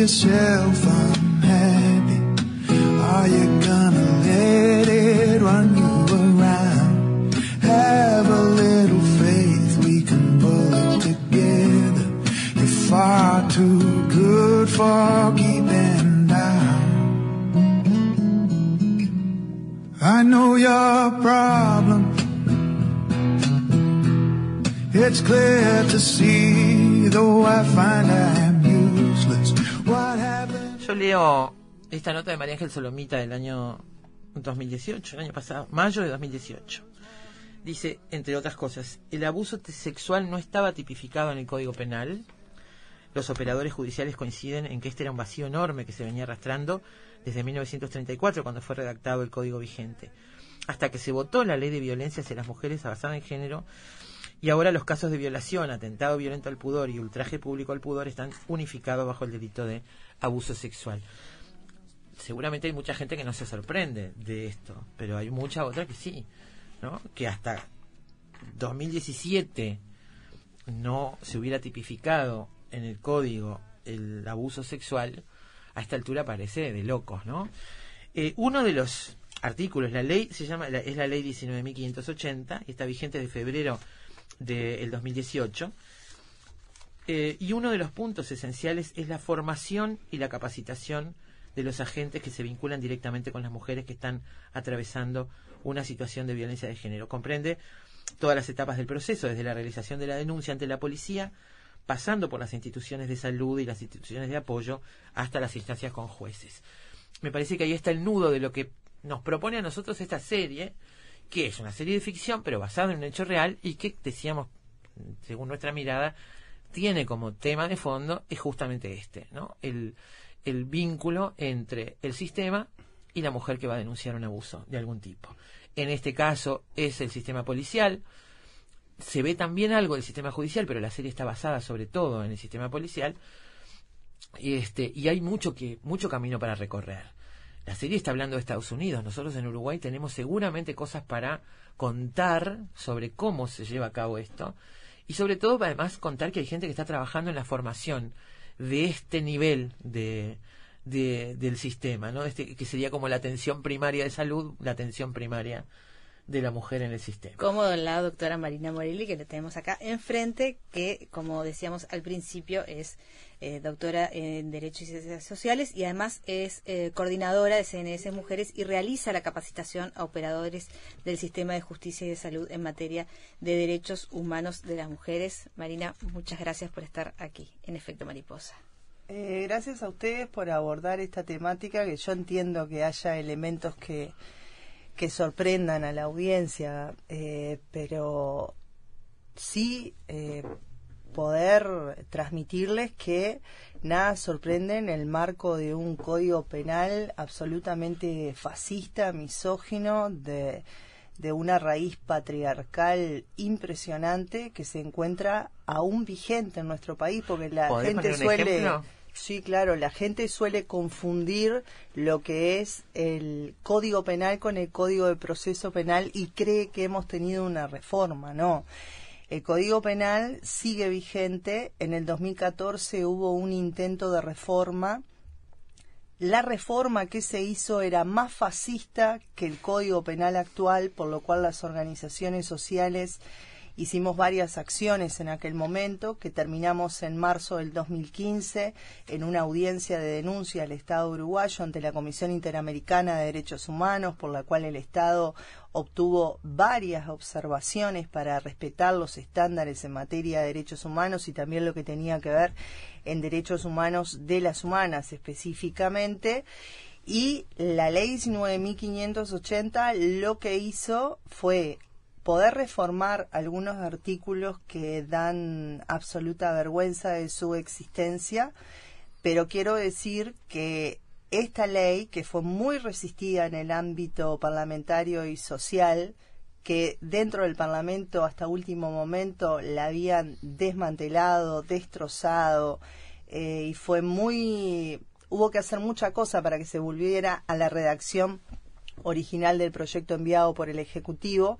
Yourself unhappy? Are you gonna let it run you around? Have a little faith, we can pull it together. You're far too good for keeping down. I know your problem. It's clear to see, though I find I Yo leo esta nota de María Ángel Solomita del año 2018, el año pasado, mayo de 2018. Dice, entre otras cosas, el abuso sexual no estaba tipificado en el Código Penal. Los operadores judiciales coinciden en que este era un vacío enorme que se venía arrastrando desde 1934, cuando fue redactado el Código vigente, hasta que se votó la Ley de Violencia hacia las Mujeres basada en género y ahora los casos de violación, atentado violento al pudor y ultraje público al pudor están unificados bajo el delito de abuso sexual. Seguramente hay mucha gente que no se sorprende de esto, pero hay mucha otra que sí, ¿no? Que hasta 2017 no se hubiera tipificado en el código el abuso sexual, a esta altura parece de locos, ¿no? Eh, uno de los artículos, la ley se llama, la- es la ley 19.580 y está vigente de febrero del 2018. Eh, y uno de los puntos esenciales es la formación y la capacitación de los agentes que se vinculan directamente con las mujeres que están atravesando una situación de violencia de género. Comprende todas las etapas del proceso, desde la realización de la denuncia ante la policía, pasando por las instituciones de salud y las instituciones de apoyo, hasta las instancias con jueces. Me parece que ahí está el nudo de lo que nos propone a nosotros esta serie, que es una serie de ficción, pero basada en un hecho real y que, decíamos, según nuestra mirada, tiene como tema de fondo es justamente este, ¿no? El, el vínculo entre el sistema y la mujer que va a denunciar un abuso de algún tipo. En este caso es el sistema policial. Se ve también algo del sistema judicial, pero la serie está basada sobre todo en el sistema policial. Y este, y hay mucho que, mucho camino para recorrer. La serie está hablando de Estados Unidos. Nosotros en Uruguay tenemos seguramente cosas para contar sobre cómo se lleva a cabo esto. Y sobre todo, además, contar que hay gente que está trabajando en la formación de este nivel de, de- del sistema, ¿no? Este, que sería como la atención primaria de salud, la atención primaria de la mujer en el sistema. como la doctora Marina Morelli, que la tenemos acá enfrente, que, como decíamos al principio, es eh, doctora en Derecho y Ciencias Sociales y además es eh, coordinadora de CNS Mujeres y realiza la capacitación a operadores del sistema de justicia y de salud en materia de derechos humanos de las mujeres. Marina, muchas gracias por estar aquí en Efecto Mariposa. Eh, gracias a ustedes por abordar esta temática, que yo entiendo que haya elementos que, que sorprendan a la audiencia, eh, pero sí eh, poder transmitirles que nada sorprende en el marco de un código penal absolutamente fascista, misógino, de, de una raíz patriarcal impresionante que se encuentra aún vigente en nuestro país, porque la ¿Podés gente suele... ejemplo? Sí, claro, la gente suele confundir lo que es el código penal con el código de proceso penal y cree que hemos tenido una reforma, no. El código penal sigue vigente, en el 2014 hubo un intento de reforma, la reforma que se hizo era más fascista que el código penal actual, por lo cual las organizaciones sociales Hicimos varias acciones en aquel momento que terminamos en marzo del 2015 en una audiencia de denuncia al Estado uruguayo ante la Comisión Interamericana de Derechos Humanos, por la cual el Estado obtuvo varias observaciones para respetar los estándares en materia de derechos humanos y también lo que tenía que ver en derechos humanos de las humanas específicamente. Y la ley 19.580 lo que hizo fue poder reformar algunos artículos que dan absoluta vergüenza de su existencia, pero quiero decir que esta ley, que fue muy resistida en el ámbito parlamentario y social, que dentro del Parlamento hasta último momento la habían desmantelado, destrozado, eh, y fue muy... hubo que hacer mucha cosa para que se volviera a la redacción original del proyecto enviado por el Ejecutivo.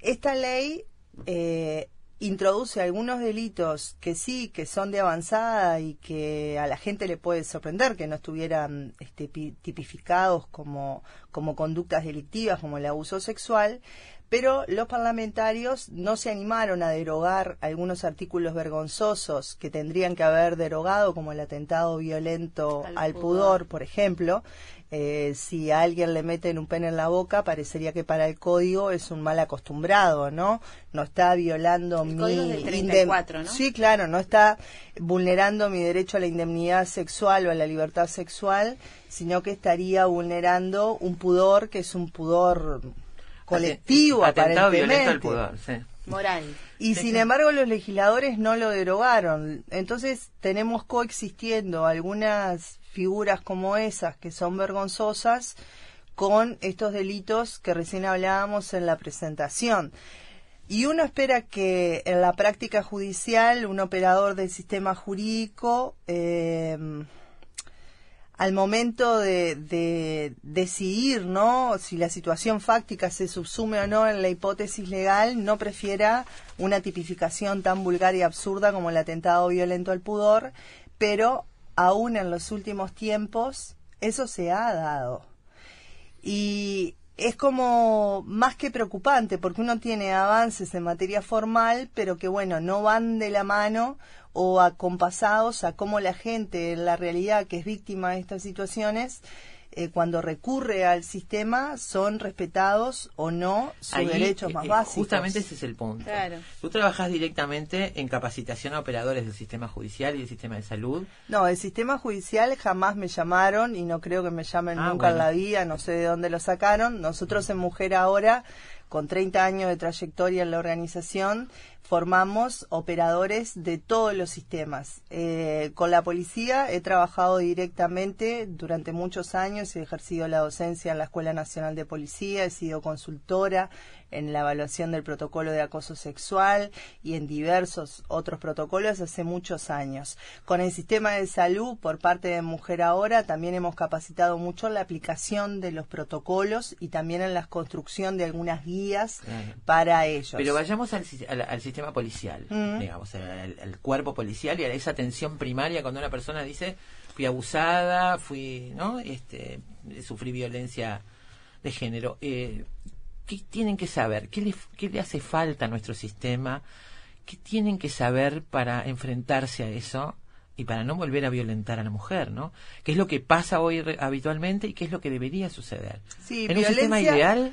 Esta ley eh, introduce algunos delitos que sí, que son de avanzada y que a la gente le puede sorprender que no estuvieran este, pi- tipificados como, como conductas delictivas, como el abuso sexual, pero los parlamentarios no se animaron a derogar algunos artículos vergonzosos que tendrían que haber derogado, como el atentado violento Al al, pudor. pudor, por ejemplo. Eh, si a alguien le meten un pene en la boca, parecería que para el código es un mal acostumbrado, ¿no? No está violando El mi código es del indem- 34, ¿no? Sí, claro, no está vulnerando mi derecho a la indemnidad sexual o a la libertad sexual, sino que estaría vulnerando un pudor que es un pudor colectivo, Atentado violento al aparentemente. pudor, sí. Moral. Y sin embargo los legisladores no lo derogaron. Entonces tenemos coexistiendo algunas figuras como esas que son vergonzosas con estos delitos que recién hablábamos en la presentación. Y uno espera que en la práctica judicial un operador del sistema jurídico eh, al momento de, de decidir no si la situación fáctica se subsume o no en la hipótesis legal no prefiera una tipificación tan vulgar y absurda como el atentado violento al pudor pero aún en los últimos tiempos eso se ha dado. Y es como más que preocupante porque uno tiene avances en materia formal, pero que bueno, no van de la mano o acompasados a cómo la gente en la realidad que es víctima de estas situaciones, eh, cuando recurre al sistema, son respetados o no sus Ahí, derechos eh, más eh, básicos. Justamente ese es el punto. Claro. Tú trabajas directamente en capacitación a operadores del sistema judicial y del sistema de salud. No, el sistema judicial jamás me llamaron y no creo que me llamen Ah, nunca en la vida, no sé de dónde lo sacaron. Nosotros en Mujer Ahora, con 30 años de trayectoria en la organización, formamos operadores de todos los sistemas. Eh, con la policía he trabajado directamente durante muchos años, he ejercido la docencia en la Escuela Nacional de Policía, he sido consultora en la evaluación del protocolo de acoso sexual y en diversos otros protocolos hace muchos años. Con el sistema de salud, por parte de Mujer Ahora, también hemos capacitado mucho en la aplicación de los protocolos y también en la construcción de algunas guías Claro. para ellos. Pero vayamos al, si- al- al sistema policial, Mm. digamos, al cuerpo policial y a esa atención primaria cuando una persona dice fui abusada, fui, ¿no? Este, sufrí violencia de género. Eh, ¿Qué tienen que saber? ¿Qué le, ¿Qué le hace falta a nuestro sistema? ¿Qué tienen que saber para enfrentarse a eso? Y para no volver a violentar a la mujer, ¿no? ¿Qué es lo que pasa hoy re- habitualmente y qué es lo que debería suceder? Sí, en un sistema ideal,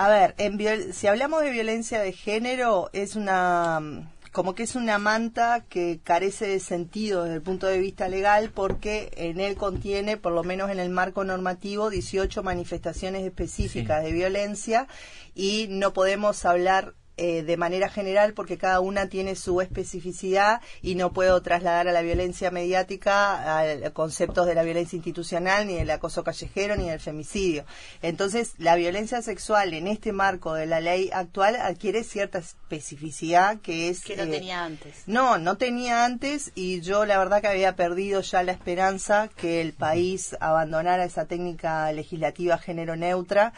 A ver, en viol- si hablamos de violencia de género, es una mm, como que es una manta que carece de sentido desde el punto de vista legal porque en él contiene, por lo menos en el marco normativo, 18 manifestaciones específicas Sí. de violencia y no podemos hablar eh, de manera general porque cada una tiene su especificidad y no puedo trasladar a la violencia mediática a conceptos de la violencia institucional, ni del acoso callejero, ni del femicidio. Entonces, la violencia sexual en este marco de la ley actual adquiere cierta especificidad que es... Que no eh, tenía antes. no, no tenía antes y yo la verdad que había perdido ya la esperanza que el país abandonara esa técnica legislativa género neutra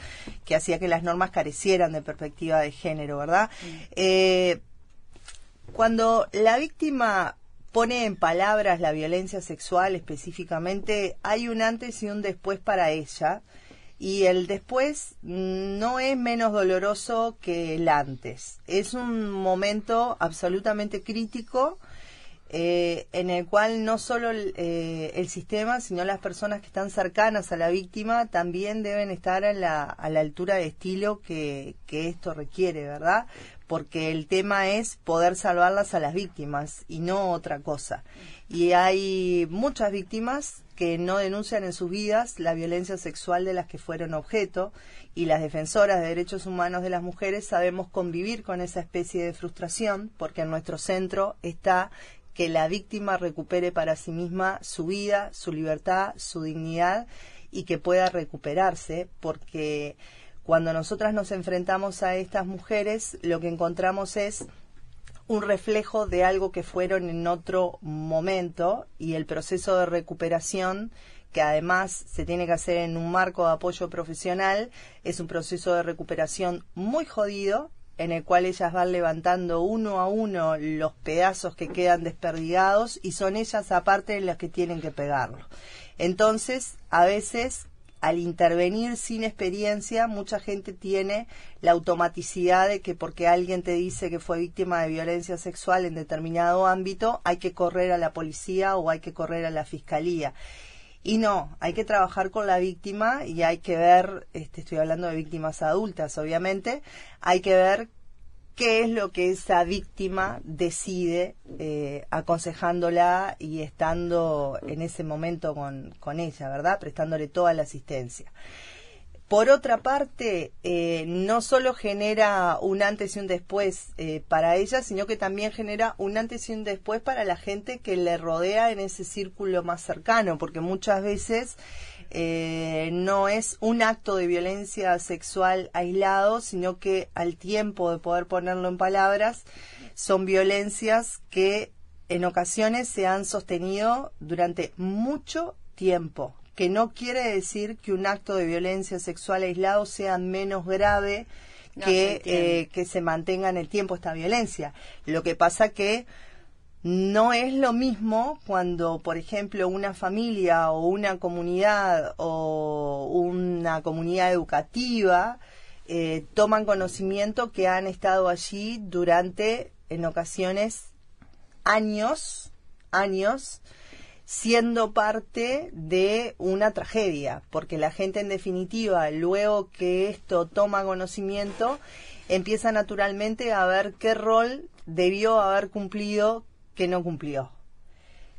que hacía que las normas carecieran de perspectiva de género, ¿verdad? Eh, cuando la víctima pone en palabras la violencia sexual específicamente, hay un antes y un después para ella. Y el después no es menos doloroso que el antes. Es un momento absolutamente crítico eh, en el cual no solo el, eh, el sistema, sino las personas que están cercanas a la víctima también deben estar a la, a la altura de estilo que, que esto requiere, ¿verdad? Porque el tema es poder salvarlas a las víctimas y no otra cosa. Y hay muchas víctimas que no denuncian en sus vidas la violencia sexual de las que fueron objeto y las defensoras de derechos humanos de las mujeres sabemos convivir con esa especie de frustración porque en nuestro centro está que la víctima recupere para sí misma su vida, su libertad, su dignidad y que pueda recuperarse porque cuando nosotras nos enfrentamos a estas mujeres lo que encontramos es un reflejo de algo que fueron en otro momento y el proceso de recuperación que además se tiene que hacer en un marco de apoyo profesional es un proceso de recuperación muy jodido en el cual ellas van levantando uno a uno los pedazos que quedan desperdigados y son ellas aparte las que tienen que pegarlo. Entonces, a veces al intervenir sin experiencia, mucha gente tiene la automaticidad de que porque alguien te dice que fue víctima de violencia sexual en determinado ámbito, hay que correr a la policía o hay que correr a la fiscalía. Y no, hay que trabajar con la víctima y hay que ver, este, estoy hablando de víctimas adultas, obviamente, hay que ver qué es lo que esa víctima decide eh, aconsejándola y estando en ese momento con, con ella, ¿verdad? Prestándole toda la asistencia. Por otra parte, eh, no solo genera un antes y un después eh, para ella, sino que también genera un antes y un después para la gente que le rodea en ese círculo más cercano, porque muchas veces eh, no es un acto de violencia sexual aislado, sino que al tiempo de poder ponerlo en palabras, son violencias que en ocasiones se han sostenido durante mucho tiempo, que no quiere decir que un acto de violencia sexual aislado sea menos grave No, se que, entiende. eh, que se mantenga en el tiempo esta violencia. Lo que pasa que no es lo mismo cuando, por ejemplo, una familia o una comunidad o una comunidad educativa eh, toman conocimiento que han estado allí durante, en ocasiones, años, años, siendo parte de una tragedia, porque la gente en definitiva, luego que esto toma conocimiento, empieza naturalmente a ver qué rol debió haber cumplido que no cumplió.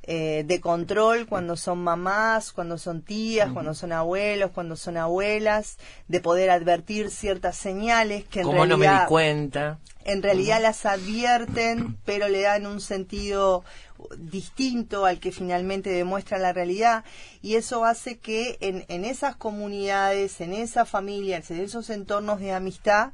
Eh, de control cuando son mamás, cuando son tías, cuando son abuelos, cuando son abuelas, de poder advertir ciertas señales que en ¿Cómo no me realidad di cuenta? en realidad las advierten, pero le dan un sentido distinto al que finalmente demuestra la realidad y eso hace que en, en esas comunidades, en esas familias, en esos entornos de amistad,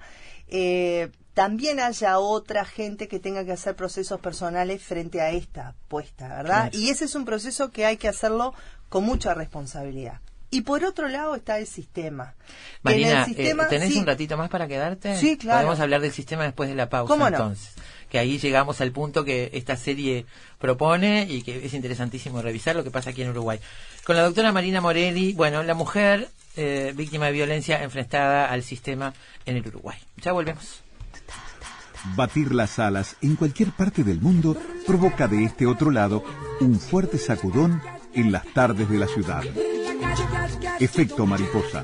eh, también haya otra gente que tenga que hacer procesos personales frente a esta puesta, ¿verdad? Claro. Y ese es un proceso que hay que hacerlo con mucha responsabilidad. Y por otro lado está el sistema. El Marina, eh, ¿tenés sí. un ratito más para quedarte? Sí, claro. Podemos hablar del sistema después de la pausa, ¿Cómo no? entonces. Que ahí llegamos al punto que esta serie propone y que es interesantísimo revisar lo que pasa aquí en Uruguay. Con la doctora Marina Morelli, bueno, la mujer eh, víctima de violencia enfrentada al sistema en el Uruguay. Ya volvemos. Batir las alas en cualquier parte del mundo provoca de este otro lado un fuerte sacudón en las tardes de la ciudad. Efecto mariposa.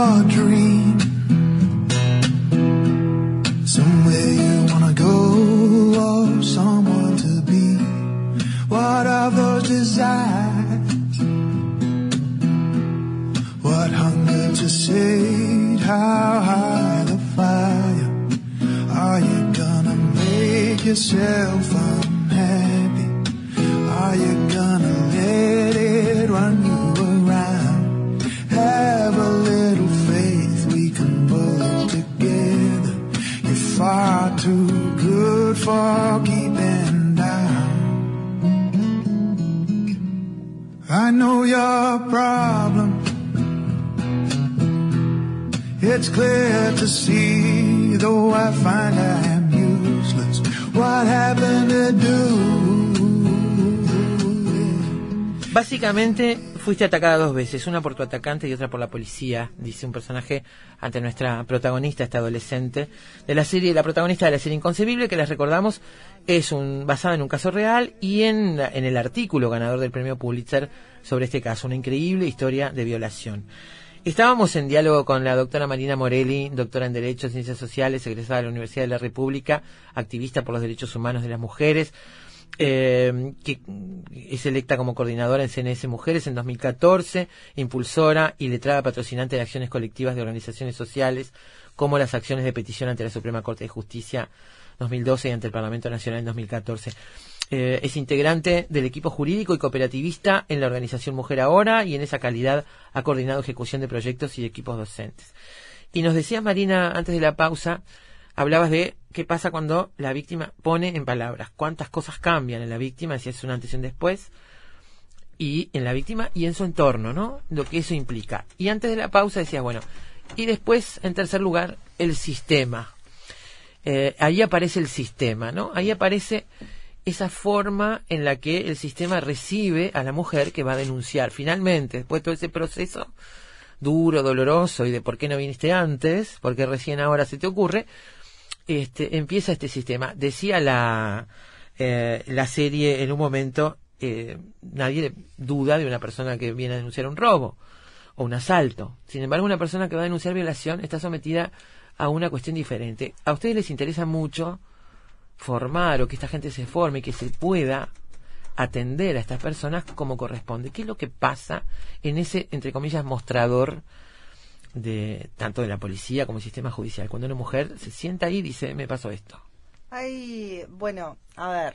Your dream. Somewhere you wanna go or someone to be. What are those desires? What hunger to sate? How high the fire? Are you gonna make yourself? For keeping down. I know your problem. It's clear to see, though I find I am useless. What happened to do? Básicamente, fuiste atacada dos veces, una por tu atacante y otra por la policía, dice un personaje ante nuestra protagonista, esta adolescente, de la serie, la protagonista de la serie Inconcebible, que les recordamos, es un, basada en un caso real y en, en el artículo ganador del premio Pulitzer sobre este caso, una increíble historia de violación. Estábamos en diálogo con la doctora Marina Morelli, doctora en Derecho Ciencias Sociales, egresada de la Universidad de la República, activista por los derechos humanos de las mujeres, eh, que es electa como coordinadora en CNS Mujeres en 2014, impulsora y letrada patrocinante de acciones colectivas de organizaciones sociales, como las acciones de petición ante la Suprema Corte de Justicia 2012 y ante el Parlamento Nacional en 2014. Eh, es integrante del equipo jurídico y cooperativista en la organización Mujer Ahora y en esa calidad ha coordinado ejecución de proyectos y equipos docentes. Y nos decía Marina antes de la pausa, hablabas de qué pasa cuando la víctima pone en palabras, cuántas cosas cambian en la víctima, si es un antes y un después, y en la víctima y en su entorno, ¿no? Lo que eso implica. Y antes de la pausa decía, bueno, y después, en tercer lugar, el sistema. Eh, ahí aparece el sistema, ¿no? Ahí aparece esa forma en la que el sistema recibe a la mujer que va a denunciar. Finalmente, después de todo ese proceso duro, doloroso y de por qué no viniste antes, porque recién ahora se te ocurre, este, empieza este sistema. Decía la, eh, la serie en un momento, eh, nadie duda de una persona que viene a denunciar un robo o un asalto. Sin embargo, una persona que va a denunciar violación está sometida a una cuestión diferente. A ustedes les interesa mucho formar o que esta gente se forme y que se pueda atender a estas personas como corresponde. ¿Qué es lo que pasa en ese, entre comillas, mostrador de tanto de la policía como del sistema judicial? Cuando una mujer se sienta ahí y dice, me pasó esto. Hay, bueno, a ver,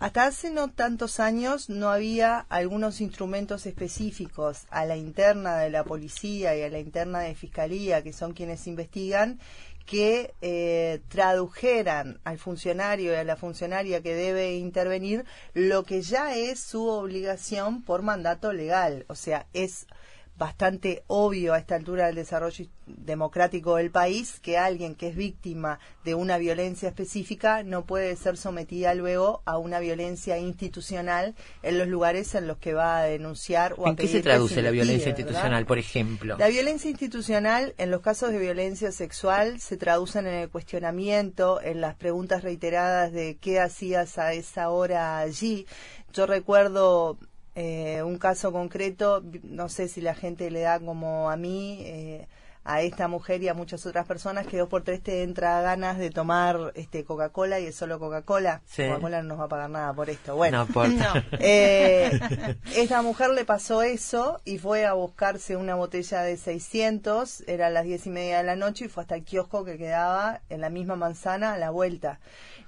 hasta hace no tantos años no había algunos instrumentos específicos a la interna de la policía y a la interna de fiscalía, que son quienes investigan, que eh, tradujeran al funcionario y a la funcionaria que debe intervenir lo que ya es su obligación por mandato legal. O sea, es bastante obvio a esta altura del desarrollo democrático del país que alguien que es víctima de una violencia específica no puede ser sometida luego a una violencia institucional en los lugares en los que va a denunciar o a ¿En qué se pedir traduce la violencia ¿verdad? institucional, por ejemplo? La violencia institucional, en los casos de violencia sexual, se traducen en el cuestionamiento, en las preguntas reiteradas de qué hacías a esa hora allí. Yo recuerdo eh, un caso concreto, no sé si la gente le da como a mí, eh, a esta mujer y a muchas otras personas, que dos por tres te entra ganas de tomar este Coca-Cola y es solo Coca-Cola. Sí. Coca-Cola no nos va a pagar nada por esto. Bueno, no importa. eh, esta mujer le pasó eso y fue a buscarse una botella de 600, era las diez y media de la noche y fue hasta el kiosco que quedaba en la misma manzana a la vuelta.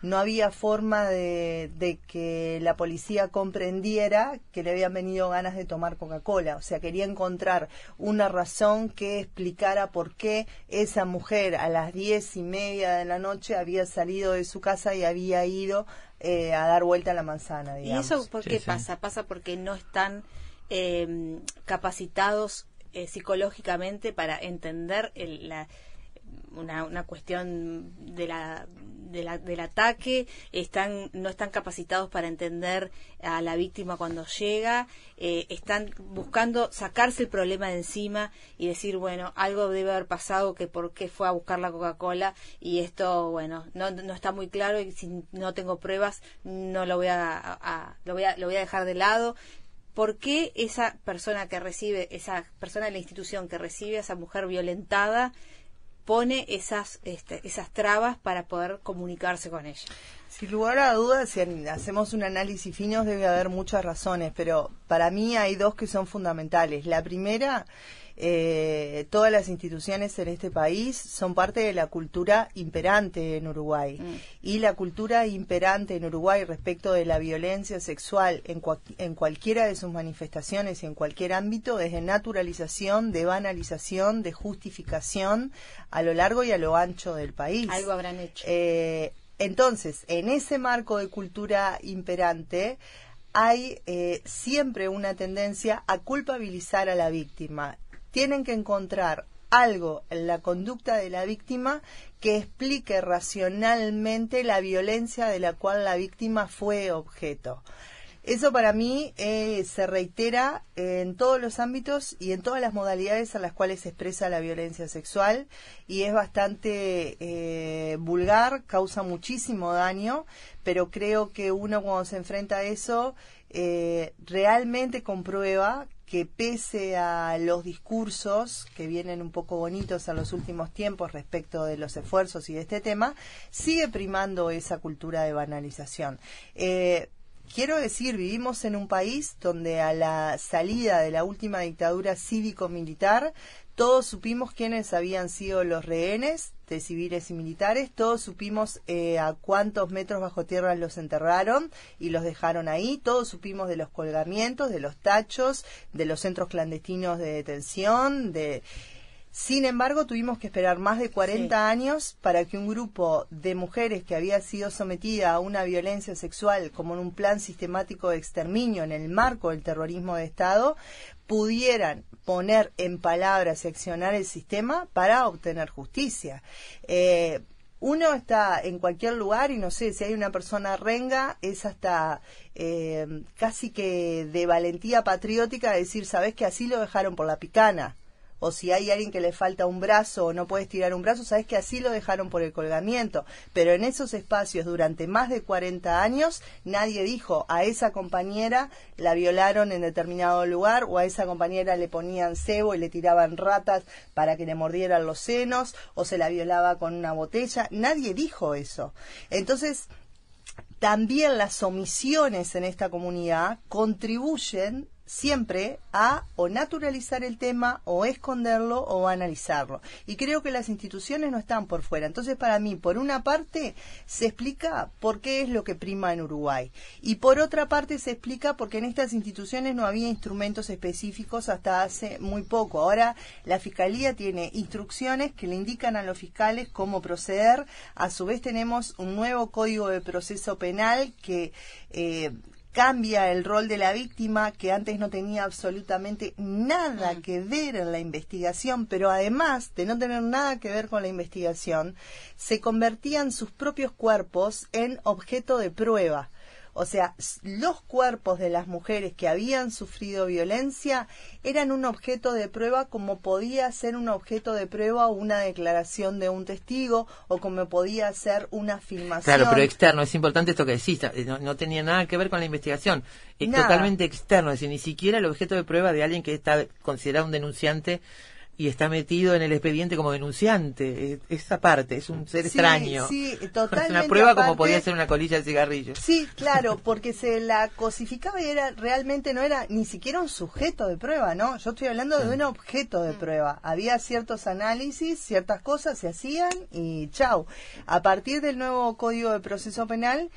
No había forma de, de que la policía comprendiera que le habían venido ganas de tomar Coca-Cola. O sea, quería encontrar una razón que explicara por qué esa mujer a las diez y media de la noche había salido de su casa y había ido eh, a dar vuelta a la manzana. ¿Y eso por Sí, qué sí. pasa? Pasa porque no están eh, capacitados eh, psicológicamente para entender el- la, una, una cuestión de la, de la- del ataque, están, no están capacitados para entender a la víctima cuando llega, eh, están buscando sacarse el problema de encima y decir, bueno, algo debe haber pasado, que por qué fue a buscar la Coca-Cola y esto, bueno, no, no está muy claro y si no tengo pruebas no lo voy a, a- lo voy a, lo voy a dejar de lado. ¿Por qué esa persona que recibe, esa persona de la institución que recibe a esa mujer violentada pone esas, este, esas trabas para poder comunicarse con ella? Sin lugar a dudas, si hacemos un análisis fino, debe haber muchas razones, pero para mí hay dos que son fundamentales. La primera, eh, todas las instituciones en este país son parte de la cultura imperante en Uruguay. Mm. Y la cultura imperante en Uruguay respecto de la violencia sexual en, cua- en cualquiera de sus manifestaciones y en cualquier ámbito es de naturalización, de banalización, de justificación a lo largo y a lo ancho del país. Algo habrán hecho. Eh, entonces, en ese marco de cultura imperante, hay eh, siempre una tendencia a culpabilizar a la víctima. Tienen que encontrar algo en la conducta de la víctima que explique racionalmente la violencia de la cual la víctima fue objeto. Eso para mí eh, se reitera en todos los ámbitos y en todas las modalidades a las cuales se expresa la violencia sexual y es bastante eh, vulgar, causa muchísimo daño, pero creo que uno cuando se enfrenta a eso eh, realmente comprueba que pese a los discursos que vienen un poco bonitos en los últimos tiempos respecto de los esfuerzos y de este tema, sigue primando esa cultura de banalización. Eh, Quiero decir, vivimos en un país donde a la salida de la última dictadura cívico-militar todos supimos quiénes habían sido los rehenes de civiles y militares, todos supimos eh, a cuántos metros bajo tierra los enterraron y los dejaron ahí, todos supimos de los colgamientos, de los tachos, de los centros clandestinos de detención, de sin embargo, tuvimos que esperar más de 40 años para que un grupo de mujeres que había sido sometida a una violencia sexual como en un plan sistemático de exterminio en el marco del terrorismo de Estado pudieran poner en palabras y accionar el sistema para obtener justicia. Eh, uno está en cualquier lugar y no sé, si hay una persona renga, es hasta eh, casi que de valentía patriótica decir, sabes que así lo dejaron por la picana o si hay alguien que le falta un brazo o no puede estirar un brazo, sabes que así lo dejaron por el colgamiento. Pero en esos espacios durante más de 40 años nadie dijo a esa compañera la violaron en determinado lugar o a esa compañera le ponían cebo y le tiraban ratas para que le mordieran los senos o se la violaba con una botella. Nadie dijo eso. Entonces, también las omisiones en esta comunidad contribuyen siempre a o naturalizar el tema o esconderlo o analizarlo. Y creo que las instituciones no están por fuera. Entonces, para mí, por una parte, se explica por qué es lo que prima en Uruguay. Y por otra parte, se explica porque en estas instituciones no había instrumentos específicos hasta hace muy poco. Ahora, la Fiscalía tiene instrucciones que le indican a los fiscales cómo proceder. A su vez, tenemos un nuevo código de proceso penal que eh, cambia el rol de la víctima que antes no tenía absolutamente nada Mm. que ver en la investigación, pero además de no tener nada que ver con la investigación, se convertían sus propios cuerpos en objeto de prueba. O sea, los cuerpos de las mujeres que habían sufrido violencia eran un objeto de prueba como podía ser un objeto de prueba una declaración de un testigo o como podía ser una filmación. Claro, pero externo, es importante esto que decís, eh, no, no tenía nada que ver con la investigación, es Nada. totalmente externo, es decir, ni siquiera el objeto de prueba de alguien que está considerado un denunciante y está metido en el expediente como denunciante, esa parte, es un ser Sí, extraño. sí, Es totalmente una prueba como podía ser una colilla de cigarrillo. Sí, claro, porque se la cosificaba y era realmente no era ni siquiera un sujeto de prueba, ¿no? Yo estoy hablando de un objeto de prueba. Había ciertos análisis, ciertas cosas se hacían y chau. A partir del nuevo Código de Proceso Penal,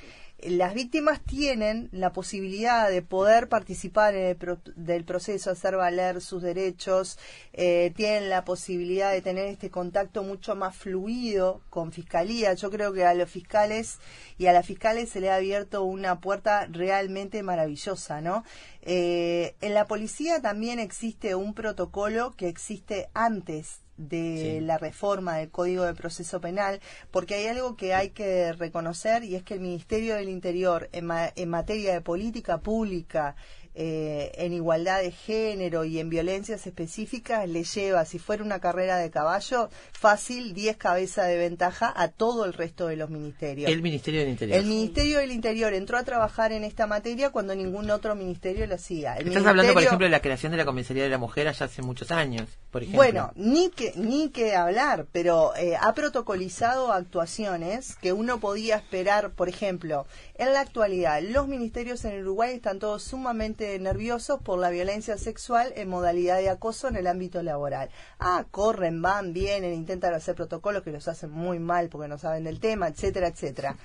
las víctimas tienen la posibilidad de poder participar en el pro- del proceso, hacer valer sus derechos, eh, tienen la posibilidad de tener este contacto mucho más fluido con fiscalía. Yo creo que a los fiscales y a las fiscales se le ha abierto una puerta realmente maravillosa, ¿no? Eh, en la policía también existe un protocolo que existe antes de Sí. la reforma del Código de Proceso Penal, porque hay algo que hay que reconocer y es que el Ministerio del Interior en, ma- en materia de política pública, eh, en igualdad de género y en violencias específicas, le lleva, si fuera una carrera de caballo, fácil 10 cabezas de ventaja a todo el resto de los ministerios. El Ministerio del Interior. El Ministerio del Interior entró a trabajar en esta materia cuando ningún otro ministerio lo hacía. El Estás hablando, por ejemplo, de la creación de la Comisaría de la Mujer allá hace muchos años, por ejemplo. Bueno, ni que, ni que hablar, pero eh, ha protocolizado actuaciones que uno podía esperar, por ejemplo, en la actualidad, los ministerios en Uruguay están todos sumamente nerviosos por la violencia sexual en modalidad de acoso en el ámbito laboral. Ah, corren, van, vienen, intentan hacer protocolos que los hacen muy mal porque no saben del tema, etcétera, etcétera.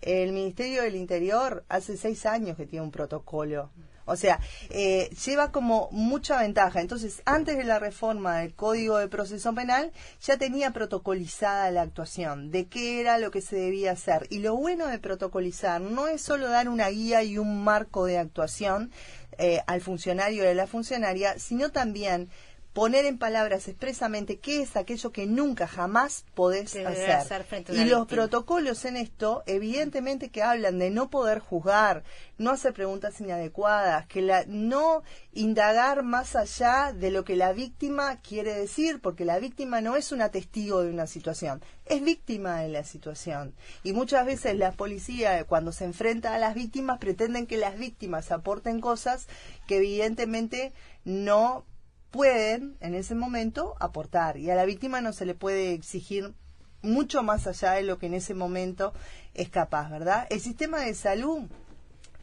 El Ministerio del Interior hace seis años que tiene un protocolo. O sea, eh, lleva como mucha ventaja. Entonces, antes de la reforma del Código de Proceso Penal, ya tenía protocolizada la actuación, de qué era lo que se debía hacer. Y lo bueno de protocolizar no es solo dar una guía y un marco de actuación eh, al funcionario o a la funcionaria, sino también poner en palabras expresamente qué es aquello que nunca jamás podés Que hacer. hacer frente a Y los protocolos en esto, evidentemente que hablan de no poder juzgar, no hacer preguntas inadecuadas, que la, no indagar más allá de lo que la víctima quiere decir, porque la víctima no es una testigo de una situación, es víctima de la situación. Y muchas veces la policía, cuando se enfrenta a las víctimas, pretenden que las víctimas aporten cosas que evidentemente no pueden en ese momento aportar y a la víctima no se le puede exigir mucho más allá de lo que en ese momento es capaz, ¿verdad? El sistema de salud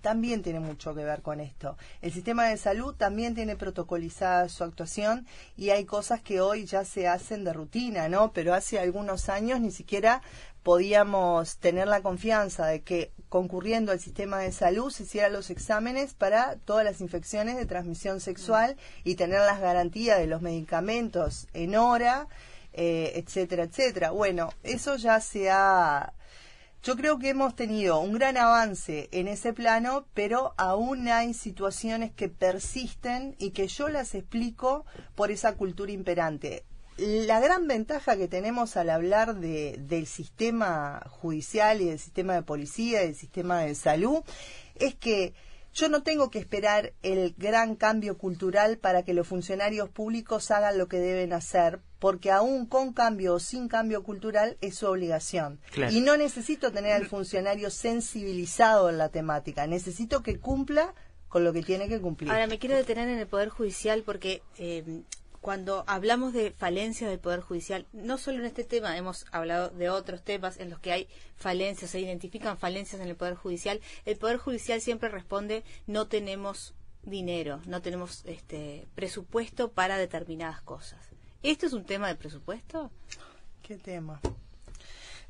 también tiene mucho que ver con esto. El sistema de salud también tiene protocolizada su actuación y hay cosas que hoy ya se hacen de rutina, ¿no? Pero hace algunos años ni siquiera podíamos tener la confianza de que concurriendo al sistema de salud se hicieran los exámenes para todas las infecciones de transmisión sexual y tener las garantías de los medicamentos en hora, eh, etcétera, etcétera. Bueno, eso ya se ha... Yo creo que hemos tenido un gran avance en ese plano, pero aún hay situaciones que persisten y que yo las explico por esa cultura imperante la gran ventaja que tenemos al hablar de, del sistema judicial y del sistema de policía y del sistema de salud es que yo no tengo que esperar el gran cambio cultural para que los funcionarios públicos hagan lo que deben hacer, porque aún con cambio o sin cambio cultural es su obligación. Claro. Y no necesito tener al funcionario sensibilizado en la temática, necesito que cumpla con lo que tiene que cumplir. Ahora me quiero detener en el Poder Judicial porque eh, cuando hablamos de falencia del Poder Judicial, no solo en este tema, hemos hablado de otros temas en los que hay falencias, se identifican falencias en el Poder Judicial. El Poder Judicial siempre responde, no tenemos dinero, no tenemos este presupuesto para determinadas cosas. ¿Esto es un tema de presupuesto? ¿Qué tema?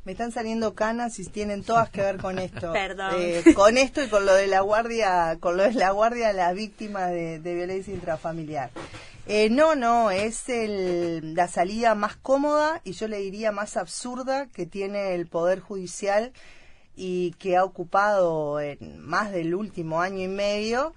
Me están saliendo canas y tienen todas que ver con esto. Perdón. Eh, con esto y con lo de la guardia, con lo de la guardia las víctimas de, de violencia intrafamiliar. Eh, no, no, es el, la salida más cómoda y yo le diría más absurda que tiene el Poder Judicial y que ha ocupado en más del último año y medio,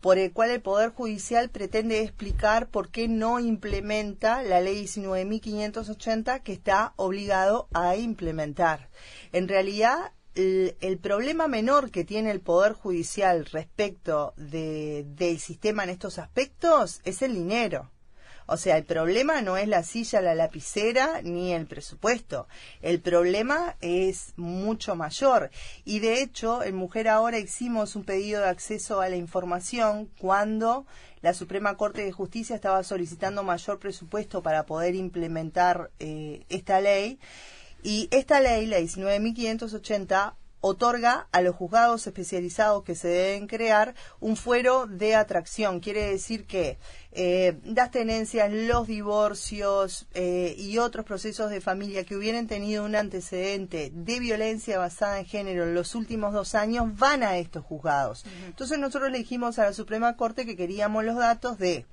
por el cual el Poder Judicial pretende explicar por qué no implementa la ley 19.580 que está obligado a implementar. En realidad, el, problema menor que tiene el Poder Judicial respecto de, del sistema en estos aspectos es el dinero. O sea, el problema no es la silla, la lapicera ni el presupuesto. El problema es mucho mayor. Y de hecho, en Mujer Ahora hicimos un pedido de acceso a la información cuando la Suprema Corte de Justicia estaba solicitando mayor presupuesto para poder implementar eh, esta ley. Y esta ley, la 19.580, otorga a los juzgados especializados que se deben crear un fuero de atracción. Quiere decir que eh, las tenencias, los divorcios eh, y otros procesos de familia que hubieran tenido un antecedente de violencia basada en género en los últimos dos años van a estos juzgados. Entonces nosotros le dijimos a la Suprema Corte que queríamos los datos de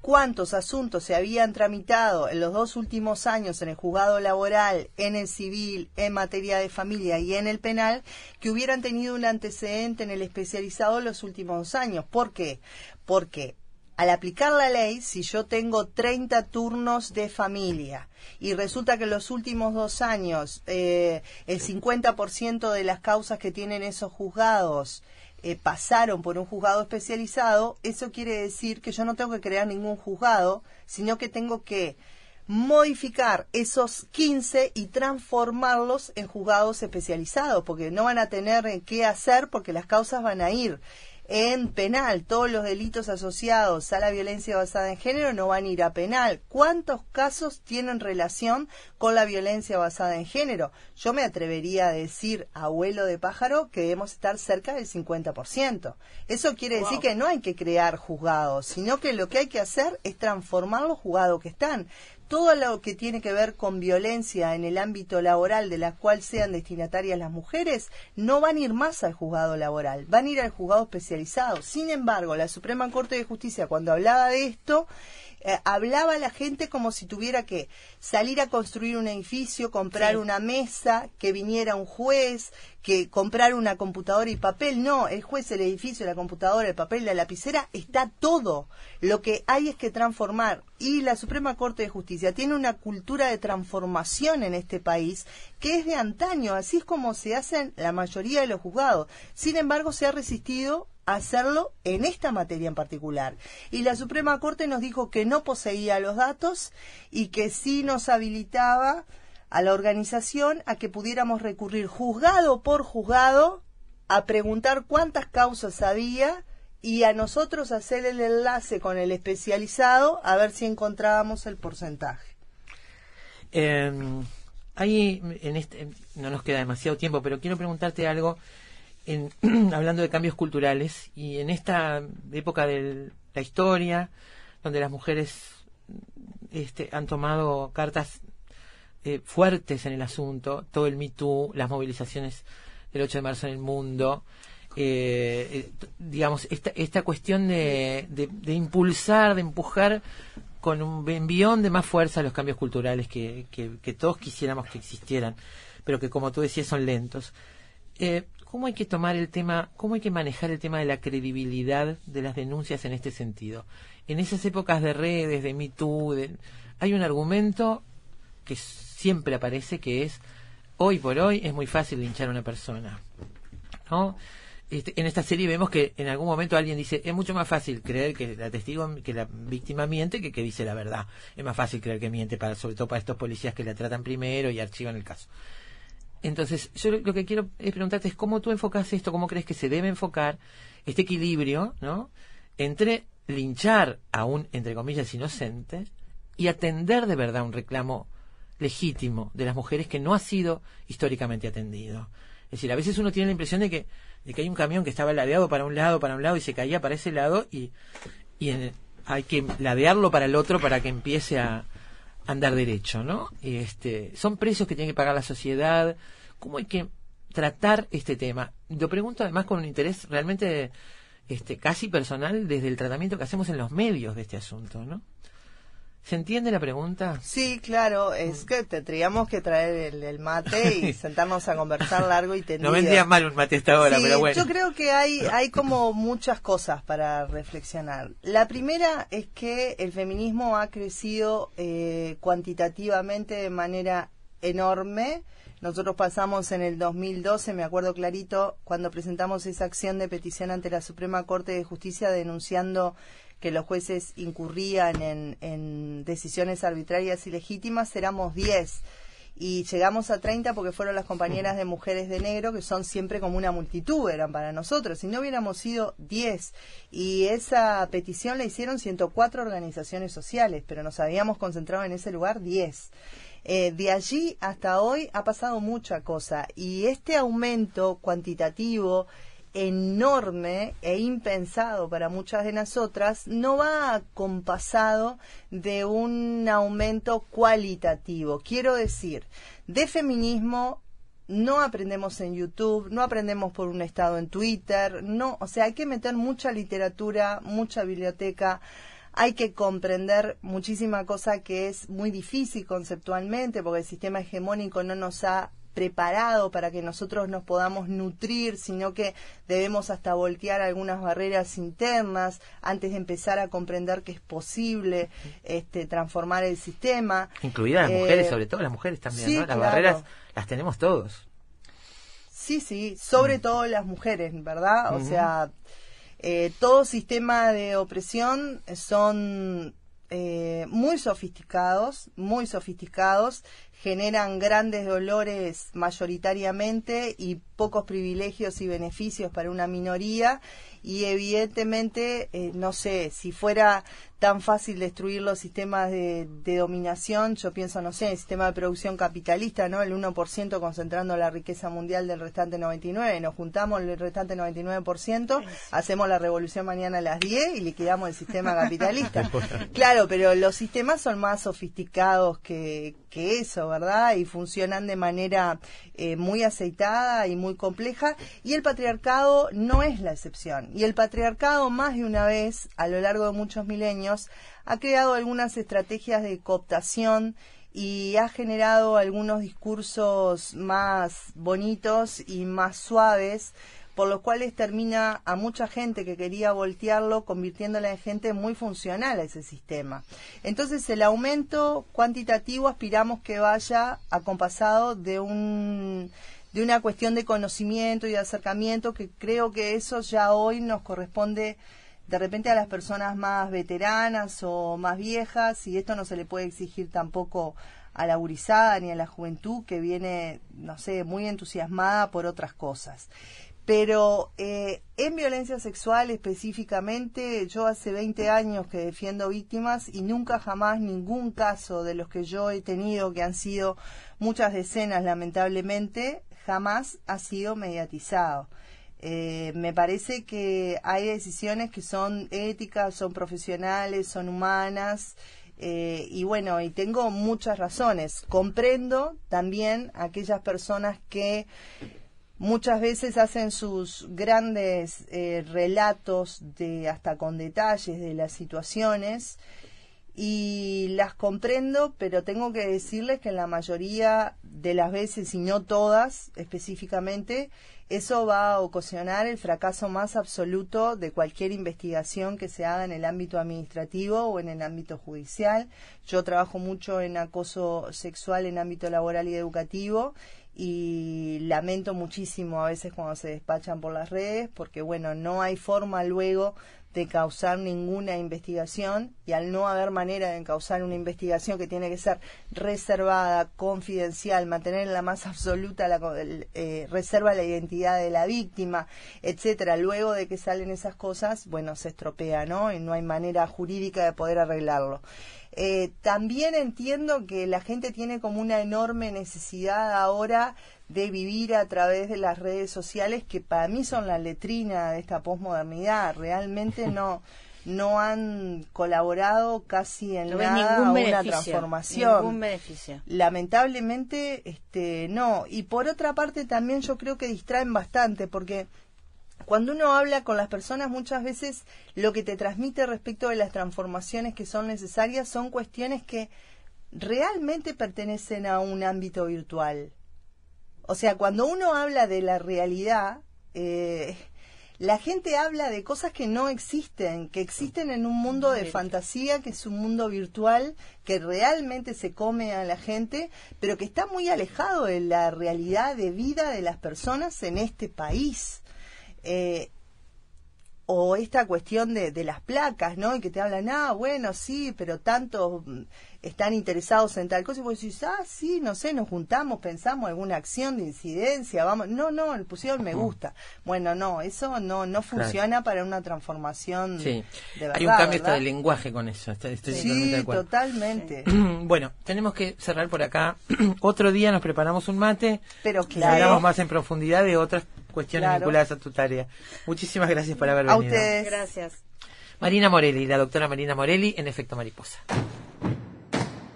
cuántos asuntos se habían tramitado en los dos últimos años en el juzgado laboral, en el civil, en materia de familia y en el penal, que hubieran tenido un antecedente en el especializado en los últimos años. ¿Por qué? Porque al aplicar la ley, si yo tengo 30 turnos de familia y resulta que en los últimos dos años eh, el 50% de las causas que tienen esos juzgados eh, pasaron por un juzgado especializado, eso quiere decir que yo no tengo que crear ningún juzgado, sino que tengo que modificar esos 15 y transformarlos en juzgados especializados, porque no van a tener eh, qué hacer porque las causas van a ir en penal. Todos los delitos asociados a la violencia basada en género no van a ir a penal. ¿Cuántos casos tienen relación con la violencia basada en género? Yo me atrevería a decir, abuelo de pájaro, que debemos estar cerca del 50%. Eso quiere decir que no hay que crear juzgados, sino que lo que hay que hacer es transformar los juzgados que están todo lo que tiene que ver con violencia en el ámbito laboral de la cual sean destinatarias las mujeres, no van a ir más al juzgado laboral, van a ir al juzgado especializado. Sin embargo, la Suprema Corte de Justicia, cuando hablaba de esto, eh, hablaba a la gente como si tuviera que salir a construir un edificio, comprar Sí. una mesa, que viniera un juez, que comprar una computadora y papel. No, el juez, el edificio, la computadora, el papel, la lapicera, está todo. Lo que hay es que transformar. Y la Suprema Corte de Justicia tiene una cultura de transformación en este país que es de antaño, así es como se hacen la mayoría de los juzgados. Sin embargo, se ha resistido hacerlo en esta materia en particular. Y la Suprema Corte nos dijo que no poseía los datos y que sí nos habilitaba a la organización a que pudiéramos recurrir juzgado por juzgado a preguntar cuántas causas había y a nosotros hacer el enlace con el especializado a ver si encontrábamos el porcentaje. Ahí en este, no nos queda demasiado tiempo, pero quiero preguntarte algo en, hablando de cambios culturales y en esta época de la historia, donde las mujeres este, han tomado cartas eh, fuertes en el asunto, todo el Me Too, las movilizaciones del 8 de marzo en el mundo, eh, eh, digamos, esta, esta cuestión de, impulsar, de empujar con un envión de más fuerza los cambios culturales que todos quisiéramos que existieran, pero que como tú decías son lentos. Eh, ¿Cómo hay que tomar el tema, cómo hay que manejar el tema de la credibilidad de las denuncias en este sentido? En esas épocas de redes, de Me Too, de- hay un argumento que siempre aparece que es hoy por hoy es muy fácil linchar a una persona. ¿no? Este, en esta serie vemos que en algún momento alguien dice es mucho más fácil creer que la testigo que la víctima miente que que dice la verdad es más fácil creer que miente para sobre todo para estos policías que la tratan primero y archivan el caso entonces yo lo, que quiero es preguntarte es cómo tú enfocas esto cómo crees que se debe enfocar este equilibrio no entre linchar a un entre comillas inocente y atender de verdad un reclamo legítimo de las mujeres que no ha sido históricamente atendido. Es decir, a veces uno tiene la impresión de que, de que hay un camión que estaba ladeado para un lado, para un lado y se caía para ese lado y, y en- hay que ladearlo para el otro para que empiece a andar derecho, ¿no? Y este, son precios que tiene que pagar la sociedad. ¿Cómo hay que tratar este tema? Lo pregunto además con un interés realmente este, casi personal desde el tratamiento que hacemos en los medios de este asunto, ¿no? ¿Se entiende la pregunta? Sí, claro, es que tendríamos que traer el, el mate y sentarnos a conversar largo y tendido. No vendría mal un mate esta hora, Sí, pero bueno. Yo creo que hay, hay como muchas cosas para reflexionar. La primera es que el feminismo ha crecido eh, cuantitativamente de manera enorme. Nosotros pasamos en el 2012, me acuerdo clarito, cuando presentamos esa acción de petición ante la Suprema Corte de Justicia denunciando que los jueces incurrían en, en decisiones arbitrarias y legítimas, éramos 10 y llegamos a 30 porque fueron las compañeras de mujeres de negro que son siempre como una multitud eran para nosotros. Si no hubiéramos sido 10 y esa petición la hicieron 104 organizaciones sociales pero nos habíamos concentrado en ese lugar 10 eh, de allí hasta hoy ha pasado mucha cosa y este aumento cuantitativo enorme e impensado para muchas de nosotras no va acompasado de un aumento cualitativo. Quiero decir, de feminismo no aprendemos en YouTube, no aprendemos por un estado en Twitter, no, o sea, hay que meter mucha literatura, mucha biblioteca, hay que comprender muchísima cosa que es muy difícil conceptualmente porque el sistema hegemónico no nos ha preparado para que nosotros nos podamos nutrir, sino que debemos hasta voltear algunas barreras internas antes de empezar a comprender que es posible este, transformar el sistema. Incluidas las Eh, mujeres, sobre todo las mujeres también, sí, ¿no? Las claro. barreras las tenemos todos. Sí, sí, sobre todo las mujeres, ¿verdad? O sea, eh, todo sistema de opresión son eh, muy sofisticados, muy sofisticados, generan grandes dolores mayoritariamente y pocos privilegios y beneficios para una minoría. Y evidentemente, eh, no sé, si fuera tan fácil destruir los sistemas de, de dominación, yo pienso, no sé, el sistema de producción capitalista, ¿no? El 1% concentrando la riqueza mundial del restante 99%, nos juntamos el restante 99%, hacemos la revolución mañana a las 10 y liquidamos el sistema capitalista. claro, pero los sistemas son más sofisticados que, que eso, ¿verdad? Y funcionan de manera eh, muy aceitada y muy compleja y el patriarcado no es la excepción. Y el patriarcado más de una vez, a lo largo de muchos milenios, ha creado algunas estrategias de cooptación y ha generado algunos discursos más bonitos y más suaves por los cuales termina a mucha gente que quería voltearlo convirtiéndola en gente muy funcional a ese sistema. Entonces el aumento cuantitativo aspiramos que vaya acompasado de un de una cuestión de conocimiento y de acercamiento que creo que eso ya hoy nos corresponde de repente a las personas más veteranas o más viejas y esto no se le puede exigir tampoco a la gurizada ni a la juventud que viene, no sé, muy entusiasmada por otras cosas. Pero eh, en violencia sexual específicamente, yo hace 20 años que defiendo víctimas y nunca jamás ningún caso de los que yo he tenido, que han sido muchas decenas lamentablemente, jamás ha sido mediatizado. Eh, me parece que hay decisiones que son éticas, son profesionales, son humanas. eh, y bueno, y tengo muchas razones. Comprendo también a aquellas personas que muchas veces hacen sus grandes eh, relatos de hasta con detalles de las situaciones y las comprendo, pero tengo que decirles que en la mayoría de las veces, y no todas específicamente, eso va a ocasionar el fracaso más absoluto de cualquier investigación que se haga en el ámbito administrativo o en el ámbito judicial. Yo trabajo mucho en acoso sexual en ámbito laboral y educativo y lamento muchísimo a veces cuando se despachan por las redes porque bueno, no hay forma luego de causar ninguna investigación y al no haber manera de causar una investigación que tiene que ser reservada, confidencial, mantener en la más absoluta la eh, reserva la identidad de la víctima, etcétera, luego de que salen esas cosas, bueno, se estropea, ¿no? Y no hay manera jurídica de poder arreglarlo. Eh, también entiendo que la gente tiene como una enorme necesidad ahora de vivir a través de las redes sociales que para mí son la letrina de esta posmodernidad. Realmente no no han colaborado casi en No nada a una transformación Ningún beneficio. lamentablemente este no y por otra parte también yo creo que distraen bastante porque cuando uno habla con las personas muchas veces lo que te transmite respecto de las transformaciones que son necesarias son cuestiones que realmente pertenecen a un ámbito virtual o sea cuando uno habla de la realidad eh, la gente habla de cosas que no existen, que existen en un mundo de fantasía, que es un mundo virtual, que realmente se come a la gente, pero que está muy alejado de la realidad de vida de las personas en este país. Eh, o esta cuestión de, de las placas, ¿no? Y que te hablan, ah, bueno, sí, pero tantos están interesados en tal cosa, y vos decís, ah, sí, no sé, nos juntamos, pensamos alguna acción de incidencia, vamos, no, no, le pusieron me gusta. Bueno, no, eso no, no funciona para una transformación Sí. de verdad. Hay un cambio hasta ¿verdad? de lenguaje con eso. Estoy, estoy Sí, totalmente de acuerdo. totalmente. Bueno, tenemos que cerrar por acá. Otro día nos preparamos un mate Pero y claro, hablamos más en profundidad de otras cuestiones Claro. vinculadas a tu tarea. Muchísimas gracias por haber a venido. ustedes. Gracias. Marina Morelli, la doctora Marina Morelli en Efecto Mariposa.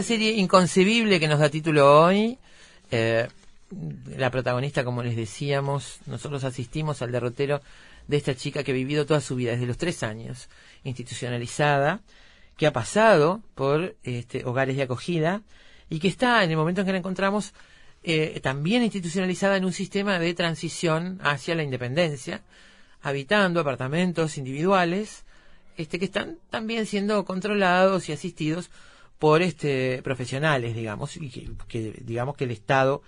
Esta serie inconcebible que nos da título hoy, eh, la protagonista, como les decíamos, nosotros asistimos al derrotero de esta chica que ha vivido toda su vida, desde los tres años, institucionalizada, que ha pasado por este, hogares de acogida y que está, en el momento en que la encontramos, eh, también institucionalizada en un sistema de transición hacia la independencia, habitando apartamentos individuales, este, que están también siendo controlados y asistidos por este profesionales, digamos, y que, digamos que el Estado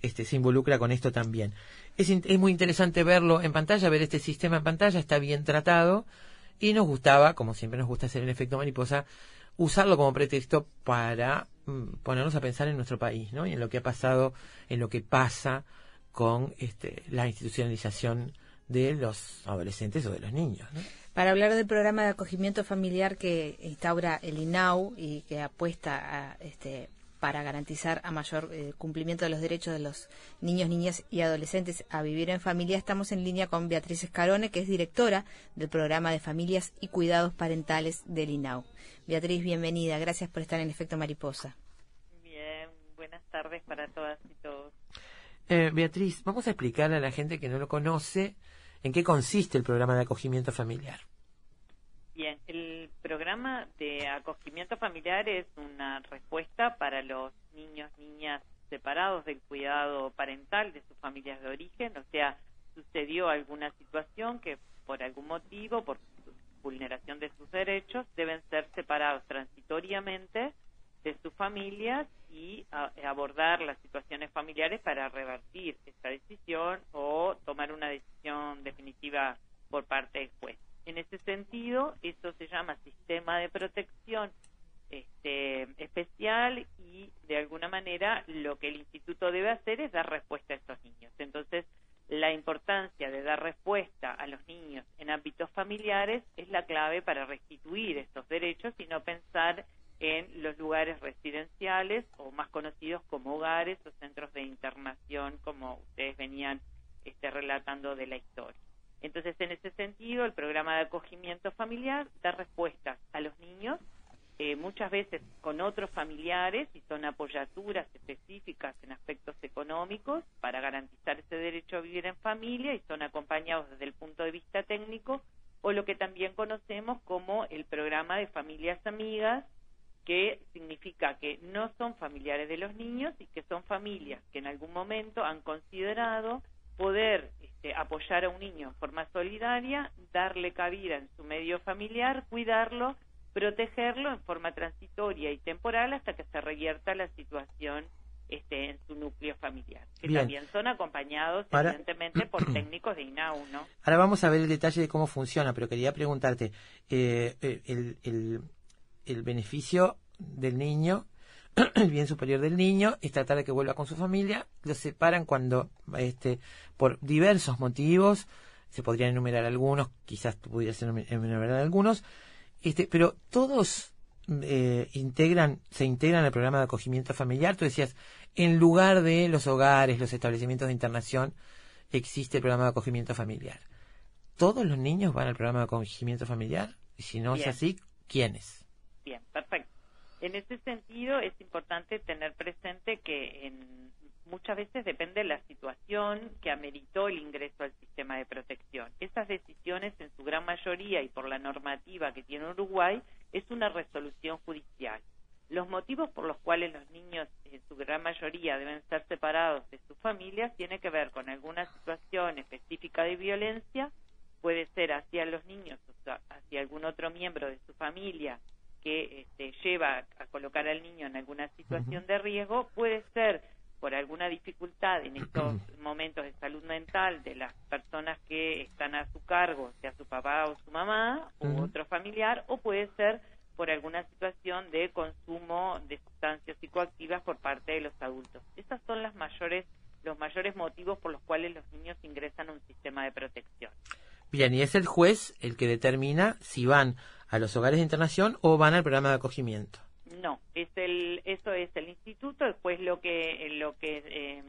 este, se involucra con esto también. Es, es muy interesante verlo en pantalla, ver este sistema en pantalla, está bien tratado y nos gustaba, como siempre nos gusta hacer el efecto mariposa, usarlo como pretexto para mm, ponernos a pensar en nuestro país, ¿no? Y en lo que ha pasado, en lo que pasa con este, la institucionalización de los adolescentes o de los niños, ¿no? Para hablar del programa de acogimiento familiar que instaura el INAU y que apuesta a este, para garantizar a mayor eh, cumplimiento de los derechos de los niños, niñas y adolescentes a vivir en familia, estamos en línea con Beatriz Escarone, que es directora del programa de familias y cuidados parentales del INAU. Beatriz, bienvenida. Gracias por estar en Efecto Mariposa. Bien, buenas tardes para todas y todos. Eh, Beatriz, vamos a explicarle a la gente que no lo conoce en qué consiste el programa de acogimiento familiar. Bien, el programa de acogimiento familiar es una respuesta para los niños, niñas separados del cuidado parental de sus familias de origen, o sea, sucedió alguna situación que por algún motivo, por vulneración de sus derechos, deben ser separados transitoriamente de sus familias y abordar las situaciones familiares para revertir esta decisión o tomar una decisión definitiva por parte del juez. En ese sentido, eso se llama sistema de protección este, especial y de alguna manera lo que el instituto debe hacer es dar respuesta a estos niños. Entonces, la importancia de dar respuesta a los niños en ámbitos familiares es la clave para restituir estos derechos y no pensar en los lugares residenciales o más conocidos como hogares o centros de internación como ustedes venían este, relatando de la historia. Entonces, en ese sentido, el programa de acogimiento familiar da respuestas a los niños, eh, muchas veces con otros familiares y son apoyaturas específicas en aspectos económicos para garantizar ese derecho a vivir en familia y son acompañados desde el punto de vista técnico o lo que también conocemos como el programa de familias amigas que significa que no son familiares de los niños y que son familias que en algún momento han considerado poder este, apoyar a un niño en forma solidaria, darle cabida en su medio familiar, cuidarlo, protegerlo en forma transitoria y temporal hasta que se revierta la situación este, en su núcleo familiar. Que Bien. también son acompañados, Para- evidentemente, por técnicos de INAU, ¿no? Ahora vamos a ver el detalle de cómo funciona, pero quería preguntarte, eh, eh, el, el- el beneficio del niño, el bien superior del niño, es tratar de que vuelva con su familia, lo separan cuando, este, por diversos motivos, se podrían enumerar algunos, quizás pudieras enumer- enumerar algunos, este, pero todos eh, integran, se integran al programa de acogimiento familiar. Tú decías, en lugar de los hogares, los establecimientos de internación, existe el programa de acogimiento familiar. ¿Todos los niños van al programa de acogimiento familiar? Y si no Bien. es así, ¿quiénes? Bien, perfecto. En ese sentido es importante tener presente que en, muchas veces depende de la situación que ameritó el ingreso al sistema de protección. Esas decisiones en su gran mayoría y por la normativa que tiene Uruguay es una resolución judicial. Los motivos por los cuales los niños en su gran mayoría deben ser separados de sus familias tiene que ver con alguna situación específica de violencia, puede ser hacia los niños o hacia algún otro miembro de su familia que este, lleva a colocar al niño en alguna situación de riesgo, puede ser por alguna dificultad en estos momentos de salud mental de las personas que están a su cargo, sea su papá o su mamá u otro familiar, o puede ser por alguna situación de consumo de sustancias psicoactivas por parte de los adultos. Esas son las mayores los mayores motivos por los cuales los niños ingresan a un sistema de protección. Bien, y es el juez el que determina si van a los hogares de internación o van al programa de acogimiento. No, es el, eso es el instituto. Después lo que lo que eh,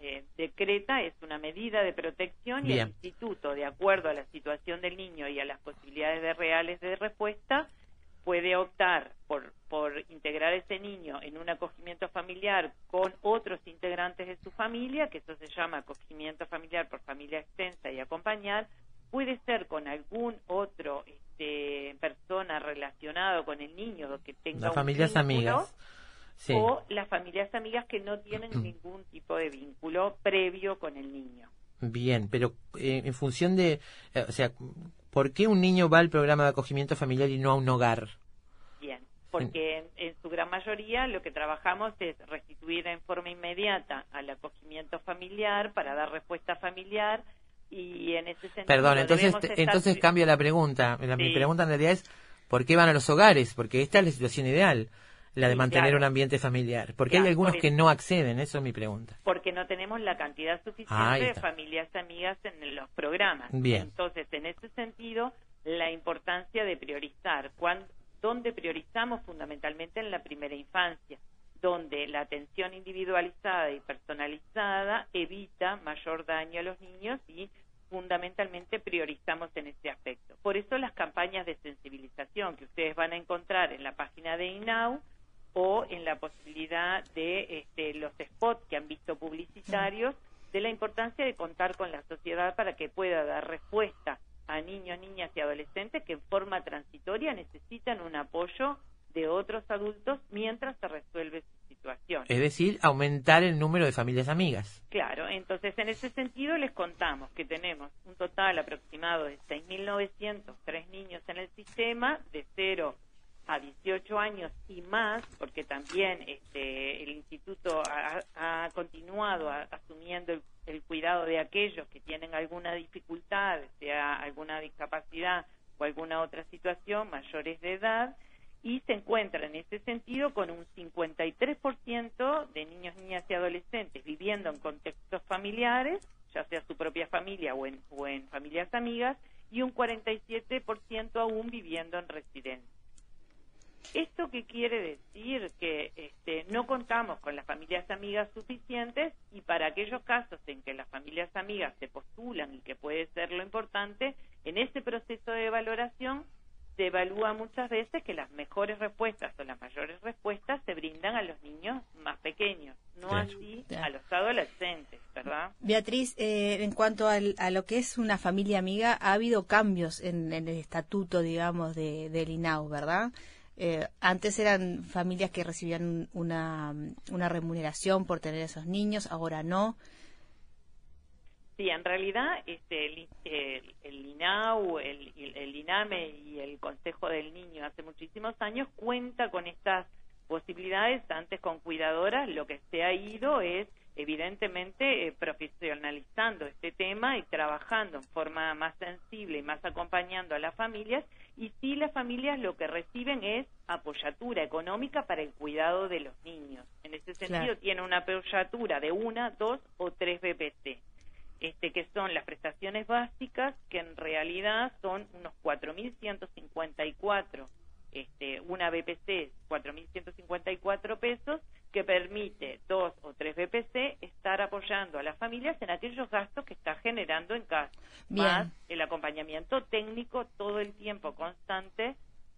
eh, decreta es una medida de protección y el instituto, de acuerdo a la situación del niño y a las posibilidades de reales de respuesta, puede optar por por integrar a ese niño en un acogimiento familiar con otros integrantes de su familia, que eso se llama acogimiento familiar por familia extensa y acompañar, puede ser con algún otro este, persona relacionado con el niño que tenga Las un familias vínculo, amigas. Sí. o las familias amigas que no tienen ningún tipo de vínculo previo con el niño. Bien, pero eh, en función de, eh, o sea, ¿por qué un niño va al programa de acogimiento familiar y no a un hogar? Bien, porque en, en su gran mayoría lo que trabajamos es restituir en forma inmediata al acogimiento familiar para dar respuesta familiar y en ese sentido Perdón, entonces, estar- entonces cambia la pregunta. La- Mi pregunta en realidad es, ¿por qué van a los hogares? Porque esta es la situación ideal, la de Sí, mantener claro. un ambiente familiar. Porque hay algunos que no acceden, eso es mi pregunta. porque no tenemos la cantidad suficiente de familias amigas en los programas. Bien. Entonces, en ese sentido, la importancia de priorizar. Cuán- ¿Dónde priorizamos? Fundamentalmente en la primera infancia. Donde la atención individualizada y personalizada evita mayor daño a los niños y fundamentalmente priorizamos en este aspecto. Por eso las campañas de sensibilización que ustedes van a encontrar en la página de INAU o en la posibilidad de este, los spots que han visto publicitarios de la importancia de contar con la sociedad para que pueda dar respuesta a niños, niñas y adolescentes que en forma transitoria necesitan un apoyo de otros adultos mientras se resuelve su situación. Es decir, aumentar el número de familias amigas. Claro, entonces en ese sentido les contamos que tenemos un total aproximado de 6.903 niños en el sistema, de 0 a 18 años y más, porque también este, el instituto ha, ha continuado a- asumiendo el, el cuidado de aquellos que tienen alguna dificultad, sea alguna discapacidad o alguna otra situación, mayores de edad, y se encuentra en ese sentido con un 53% de niños, niñas y adolescentes viviendo en contextos familiares, ya sea su propia familia o en, familias amigas, y un 47% aún viviendo en residencia. ¿Esto qué quiere decir? Que este, no contamos con las familias amigas suficientes y para aquellos casos en que las familias amigas se postulan y que puede ser lo importante, en ese proceso de valoración se evalúa muchas veces que las mejores respuestas o las mayores respuestas se brindan a los niños más pequeños, no Claro. así Claro. a los adolescentes, ¿verdad? Beatriz, eh, en cuanto al- a lo que es una familia amiga, ha habido cambios en, en el estatuto, digamos, de, del INAU, ¿verdad? Eh, antes eran familias que recibían una, una remuneración por tener esos niños, ahora no. Sí, en realidad este, el, el, el INAU, el, INAME y el Consejo del Niño hace muchísimos años cuenta con estas posibilidades, antes con cuidadoras, lo que se ha ido es evidentemente eh, profesionalizando este tema y trabajando en forma más sensible y más acompañando a las familias y sí las familias lo que reciben es apoyatura económica para el cuidado de los niños. En ese sentido Claro. tiene una apoyatura de una, dos o tres BPC este, que son las prestaciones básicas, que en realidad son unos 4.154, este, una BPC, 4.154 pesos, que permite dos o tres BPC estar apoyando a las familias en aquellos gastos que está generando en casa, Bien. más el acompañamiento técnico todo el tiempo constante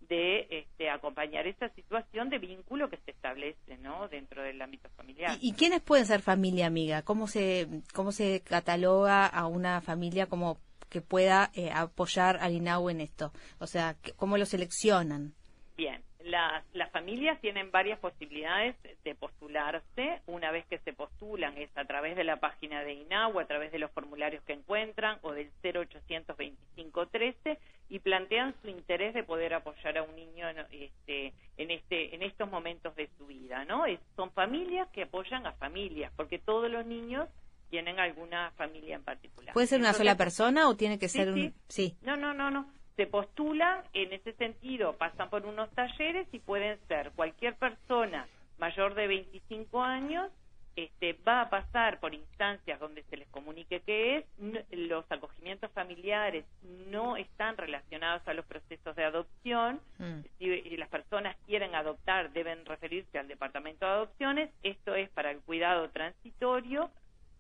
de este, acompañar esa situación de vínculo que se establece ¿no? dentro del ámbito familiar. ¿Y, y quiénes pueden ser familia amiga? ¿Cómo se, cómo se cataloga a una familia como que pueda eh, apoyar al INAU en esto? O sea, ¿cómo lo seleccionan? Bien, las, las familias tienen varias posibilidades de postularse. Una vez que se postulan es a través de la página de INAU, a través de los formularios que encuentran o del 0800 2513 y plantean su interés de poder apoyar a un niño en, este, en, este, en estos momentos de su vida. ¿no? Es- son familias que apoyan a familias, porque todos los niños tienen alguna familia en particular. ¿Puede ser una Entonces, sola persona o tiene que Sí, ser un...? sí. Sí. no, no, no, no. Se postulan en ese sentido, pasan por unos talleres y pueden ser cualquier persona mayor de 25 años, este, va a pasar por instancias donde se les comunique qué es. Los acogimientos familiares no están relacionados a los procesos de adopción. Mm. Si si las personas quieren adoptar, deben referirse al Departamento de Adopciones. Esto es para el cuidado transitorio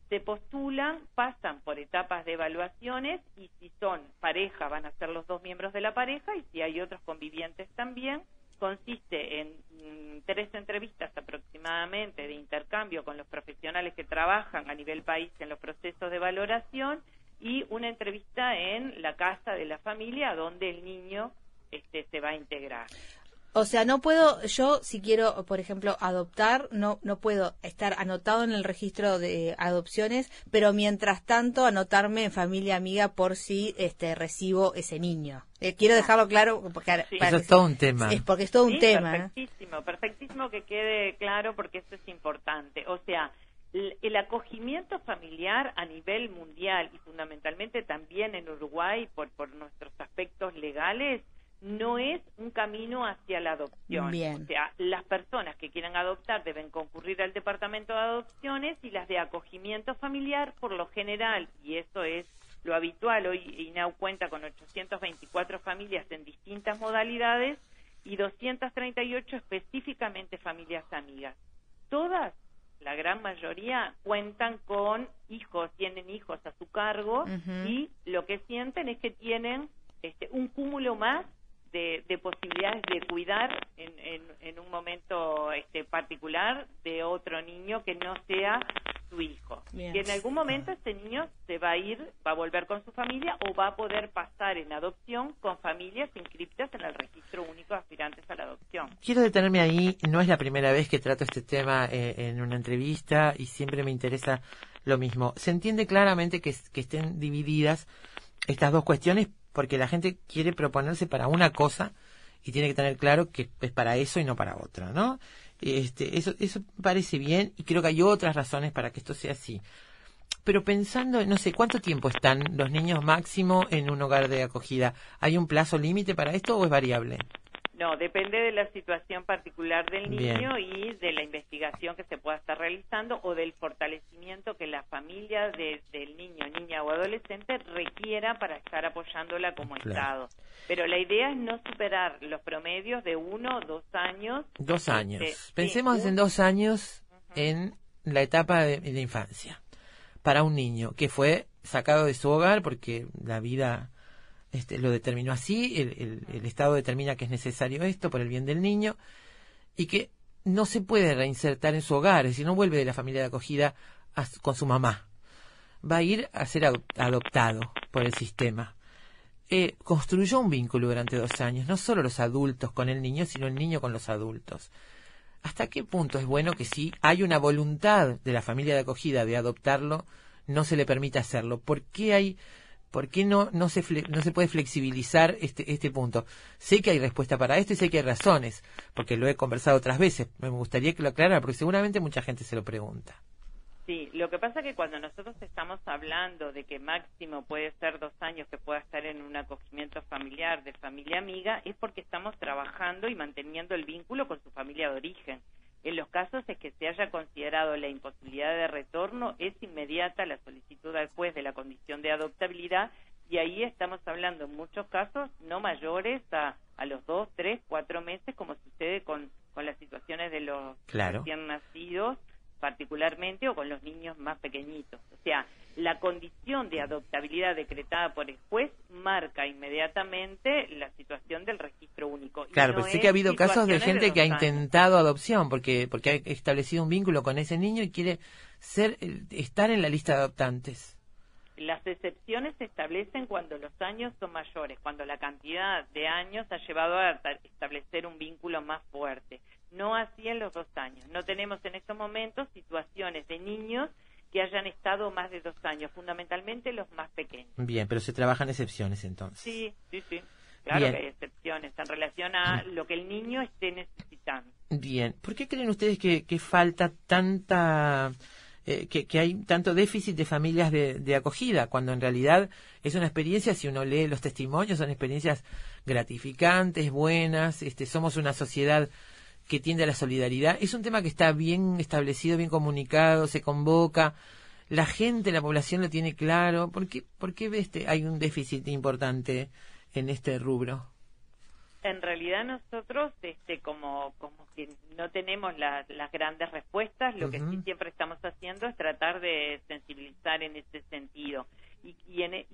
se postulan, pasan por etapas de evaluaciones y si son pareja van a ser los dos miembros de la pareja y si hay otros convivientes también. Consiste en mm, tres entrevistas aproximadamente de intercambio con los profesionales que trabajan a nivel país en los procesos de valoración y una entrevista en la casa de la familia donde el niño este, se va a integrar. O sea, no puedo, yo si quiero, por ejemplo, adoptar, no, no puedo estar anotado en el registro de adopciones, pero mientras tanto anotarme en familia amiga por si este, recibo ese niño. Eh, quiero dejarlo claro porque Sí. para Eso es todo un tema. Es porque es todo un tema. Perfectísimo, perfectísimo que quede claro porque esto es importante. O sea, el acogimiento familiar a nivel mundial y fundamentalmente también en Uruguay por, por nuestros aspectos legales no es un camino hacia la adopción. Bien. O sea, las personas que quieran adoptar deben concurrir al departamento de adopciones y las de acogimiento familiar por lo general, y eso es lo habitual, hoy INAU cuenta con 824 familias en distintas modalidades y 238 específicamente familias amigas. todas, la gran mayoría, cuentan con hijos, tienen hijos a su cargo y lo que sienten es que tienen este, un cúmulo más de, de posibilidades de cuidar en, en, en un momento este, particular de otro niño que no sea su hijo. Bien. Y en algún momento este niño se va a ir, va a volver con su familia o va a poder pasar en adopción con familias inscriptas en el registro único de aspirantes a la adopción. Quiero detenerme ahí, no es la primera vez que trato este tema eh, en una entrevista y siempre me interesa lo mismo. Se entiende claramente que, que estén divididas estas dos cuestiones porque la gente quiere proponerse para una cosa y tiene que tener claro que es para eso y no para otra, ¿no? Este, eso, eso parece bien y creo que hay otras razones para que esto sea así. Pero pensando, no sé, ¿cuánto tiempo están los niños máximo en un hogar de acogida? ¿Hay un plazo límite para esto o es variable? No, depende de la situación particular del Bien. niño y de la investigación que se pueda estar realizando o del fortalecimiento que la familia de- del niño, niña o adolescente requiera para estar apoyándola como Claro. Estado. Pero la idea es no superar los promedios de uno o dos años. Dos años. Este, sí, Pensemos en dos años en la etapa de, de infancia. Para un niño que fue sacado de su hogar porque la vida este, lo determinó así, el, el- Estado determina que es necesario esto por el bien del niño y que no se puede reinsertar en su hogar, es decir, no vuelve de la familia de acogida con su mamá. Va a ir a ser adop- adoptado por el sistema. Eh, construyó un vínculo durante dos años, no solo los adultos con el niño, sino el niño con los adultos. ¿Hasta qué punto es bueno que si hay una voluntad de la familia de acogida de adoptarlo, no se le permita hacerlo? ¿Por qué hay, por qué no, no se no se puede flexibilizar este, este punto? Sé que hay respuesta para esto y sé que hay razones, porque lo he conversado otras veces. Me gustaría que lo aclarara, porque seguramente mucha gente se lo pregunta. Sí, lo que pasa que cuando nosotros estamos hablando de que máximo puede ser dos años que pueda estar en un acogimiento familiar de familia amiga, es porque estamos trabajando y manteniendo el vínculo con su familia de origen. En los casos es que se haya considerado la imposibilidad de retorno, es inmediata la solicitud al juez de la condición de adoptabilidad y ahí estamos hablando en muchos casos no mayores a, a los dos, tres, cuatro meses, como sucede con, con las situaciones de los Claro. recién nacidos particularmente o con los niños más pequeñitos. O sea, la condición de adoptabilidad decretada por el juez marca inmediatamente la situación del registro único. Claro, no pero sé es que ha habido casos de gente que ha intentado adopción porque, porque ha establecido un vínculo con ese niño y quiere ser, eh, estar en la lista de adoptantes. Las excepciones se establecen cuando los años son mayores, cuando la cantidad de años ha llevado a ta- establecer un vínculo más fuerte. No así en los dos años. No tenemos en estos momentos situaciones de niños que hayan estado más de dos años, fundamentalmente los más pequeños. Bien, pero se trabajan excepciones entonces. Sí, sí, sí. Claro Bien. que hay excepciones en relación a lo que el niño esté necesitando. Bien, ¿por qué creen ustedes que, que falta tanta, eh, que, que hay tanto déficit de familias de, de acogida, cuando en realidad es una experiencia, si uno lee los testimonios, son experiencias gratificantes, buenas, este, somos una sociedad que tiende a la solidaridad. Es un tema que está bien establecido, bien comunicado, se convoca, la gente, la población lo tiene claro. ¿Por qué, por qué este, hay un déficit importante en este rubro? En realidad nosotros, este, como, como que no tenemos la- las grandes respuestas, lo que sí siempre estamos haciendo es tratar de sensibilizar en ese sentido. Y, y, en- y-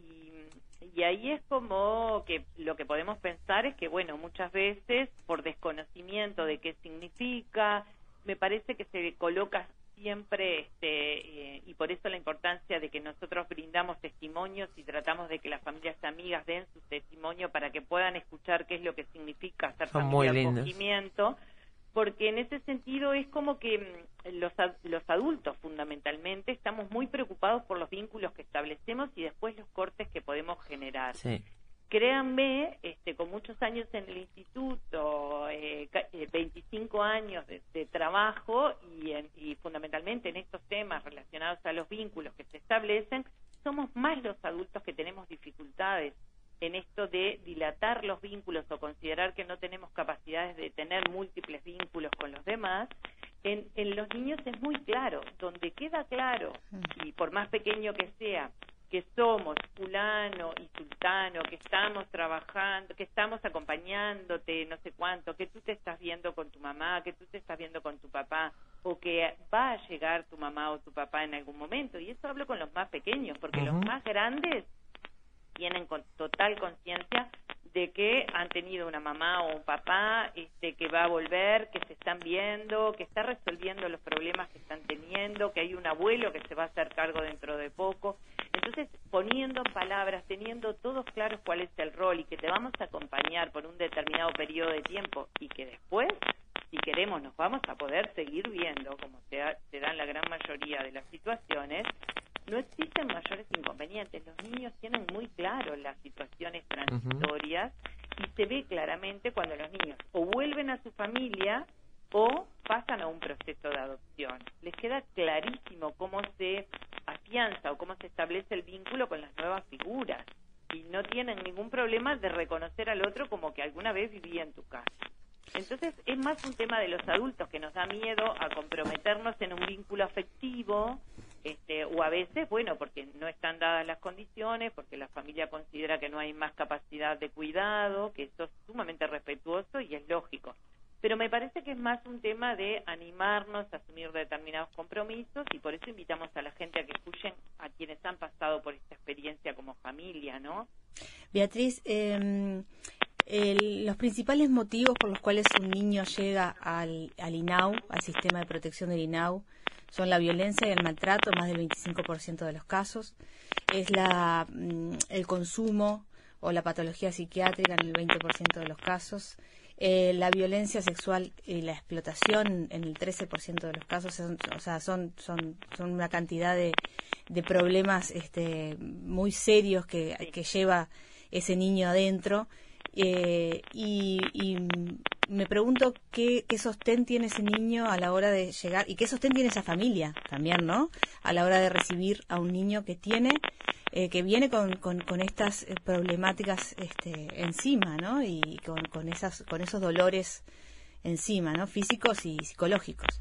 y ahí es como que lo que podemos pensar es que, bueno, muchas veces por desconocimiento de qué significa, me parece que se coloca siempre, este, eh, y por eso la importancia de que nosotros brindamos testimonios y tratamos de que las familias amigas den su testimonio para que puedan escuchar qué es lo que significa ser Son familia muy porque en ese sentido es como que mm, los, los adultos fundamentalmente estamos muy preocupados por los vínculos que establecemos y después los cortes que podemos generar Sí. créanme, este, con muchos años en el instituto, eh, ca- eh, 25 años de, de trabajo y, en- y fundamentalmente en estos temas relacionados a los vínculos que se establecen, somos más los adultos que tenemos dificultades en esto de dilatar los vínculos o considerar que no tenemos capacidades de tener múltiples vínculos con los demás. En, en los niños es muy claro, donde queda claro, y por más pequeño que sea, que somos fulano y sultano, que estamos trabajando, que estamos acompañándote, no sé cuánto, que tú te estás viendo con tu mamá, que tú te estás viendo con tu papá, o que va a llegar tu mamá o tu papá en algún momento. Y eso hablo con los más pequeños, porque los más grandes tienen con total conciencia de que han tenido una mamá o un papá este, que va a volver, que se están viendo, que está resolviendo los problemas que están teniendo, que hay un abuelo que se va a hacer cargo dentro de poco. Entonces, poniendo en palabras, teniendo todos claros cuál es el rol y que te vamos a acompañar por un determinado periodo de tiempo y que después, si queremos, nos vamos a poder seguir viendo, como se, da- se da en la gran mayoría de las situaciones, no existen mayores inconvenientes. Los niños tienen muy claro las situaciones transitorias y se ve claramente cuando los niños o vuelven a su familia o pasan a un proceso de adopción. Les queda clarísimo cómo se afianza o cómo se establece el vínculo con las nuevas figuras y no tienen ningún problema de reconocer al otro como que alguna vez vivía en tu casa. Entonces es más un tema de los adultos que nos da miedo a comprometernos en un vínculo afectivo este, o a veces, bueno, porque no están dadas las condiciones, porque la familia considera que no hay más capacidad de cuidado, que eso es sumamente respetuoso y es lógico. Pero me parece que es más un tema de animarnos a asumir determinados compromisos y por eso invitamos a la gente a que escuchen a quienes han pasado por esta experiencia como familia, ¿no? Beatriz, eh, el- los principales motivos por los cuales un niño llega al, INAU, al sistema de protección del INAU, son la violencia y el maltrato, más del 25% de los casos, es la, mm, el consumo o la patología psiquiátrica en el 20% de los casos, eh, la violencia sexual y la explotación en el 13% de los casos, son- o sea, son, una cantidad de, problemas este, muy serios que lleva ese niño adentro. Eh, y, me pregunto qué, qué sostén tiene ese niño a la hora de llegar y qué sostén tiene esa familia también, ¿no? A la hora de recibir a un niño que tiene, eh, que viene con, con, con estas eh, problemáticas este, encima, ¿no? Y con, con, esas, con esos dolores encima, ¿no? Físicos y psicológicos.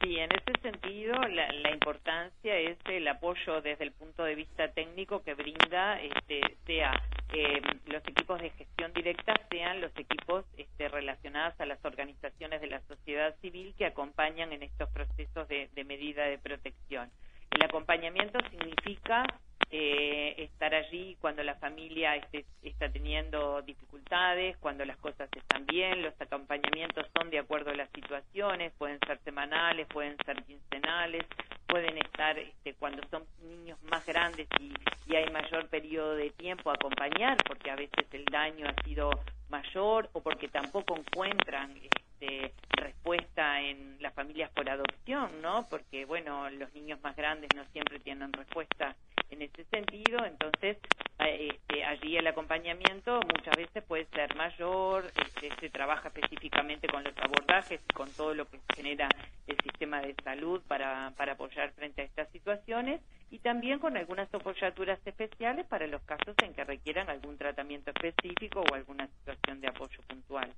Sí, en ese sentido, la, la importancia es el apoyo desde el punto de vista técnico que brinda, este, sea eh, los equipos de gestión directa, sean los equipos este, relacionados a las organizaciones de la sociedad civil que acompañan en estos procesos de, de medida de protección. El acompañamiento significa eh, estar allí cuando la familia está teniendo dificultades, cuando las cosas están bien, los acompañamientos son de acuerdo a las situaciones, pueden ser semanales, pueden ser quincenales, pueden estar este, cuando son niños más grandes y, hay mayor periodo de tiempo a acompañar, porque a veces el daño ha sido mayor o porque tampoco encuentran este, respuesta en las familias por adopción, ¿no? Porque, bueno, los niños más grandes no siempre tienen respuesta en ese sentido, entonces eh, este, allí el acompañamiento muchas veces puede ser mayor, este, se trabaja específicamente con los abordajes y con todo lo que genera el sistema de salud para, para apoyar frente a estas situaciones y también con algunas apoyaturas especiales para los casos en que requieran algún tratamiento específico o alguna situación de apoyo puntual.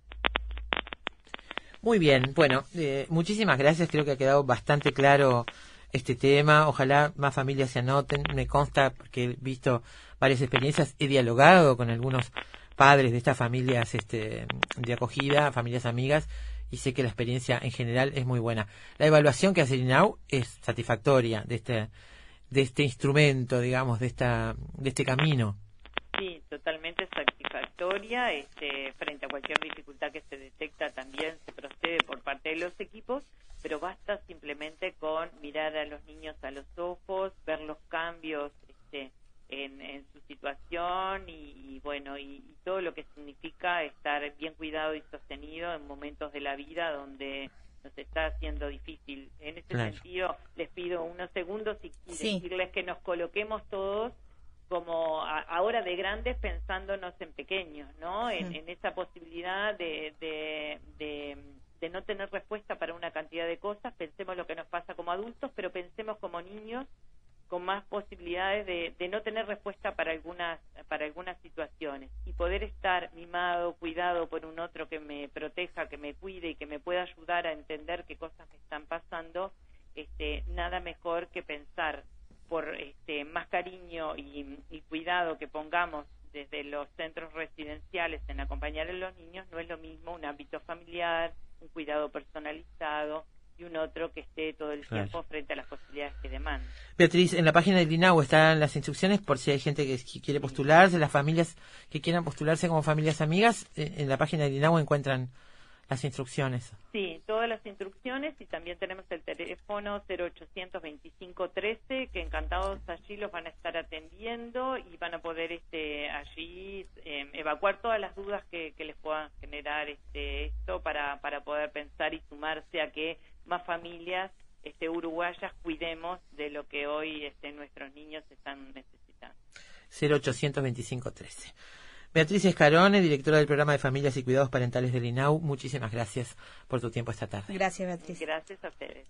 Muy bien, bueno, eh, muchísimas gracias. Creo que ha quedado bastante claro este tema. Ojalá más familias se anoten. Me consta porque he visto varias experiencias, he dialogado con algunos padres de estas familias este, de acogida, familias amigas, y sé que la experiencia en general es muy buena. La evaluación que hace el INAU es satisfactoria de este, de este instrumento, digamos, de, esta, de este camino. Sí, totalmente satisfactoria. Este, frente a cualquier dificultad que se detecta, también se procede por parte de los equipos, pero basta simplemente con mirar a los niños a los ojos, ver los cambios este, en, en su situación y, y bueno, y, y todo lo que significa estar bien cuidado y sostenido en momentos de la vida donde nos está haciendo difícil. En ese Claro. sentido, les pido unos segundos y, y Sí. decirles que nos coloquemos todos como a- ahora de grandes pensándonos en pequeños, ¿no? En, esa posibilidad de, de, de, de no tener respuesta para una cantidad de cosas, pensemos lo que nos pasa como adultos, pero pensemos como niños con más posibilidades de, de no tener respuesta para algunas para algunas situaciones. Y poder estar mimado, cuidado por un otro que me proteja, que me cuide y que me pueda ayudar a entender qué cosas me están pasando, este, nada mejor que pensar por este, más cariño y, y cuidado que pongamos desde los centros residenciales en acompañar a los niños, no es lo mismo un ámbito familiar, un cuidado personalizado, y un otro que esté todo el Claro. tiempo frente a las posibilidades que demandan. Beatriz, en la página del INAU están las instrucciones por si hay gente que qui- quiere postularse, las familias que quieran postularse como familias amigas. eh, En la página del INAU encuentran las instrucciones. Sí, todas las instrucciones y también tenemos el teléfono 0800 2513 que encantados allí los van a estar atendiendo y van a poder este allí eh, evacuar todas las dudas que, que les puedan generar este esto para, para poder pensar y sumarse a que más familias este uruguayas cuidemos de lo que hoy este nuestros niños están necesitando. 0800 2513. Beatriz Escarone, directora del programa de familias y cuidados parentales del INAU, muchísimas gracias por tu tiempo esta tarde. Gracias, Beatriz. Gracias a ustedes.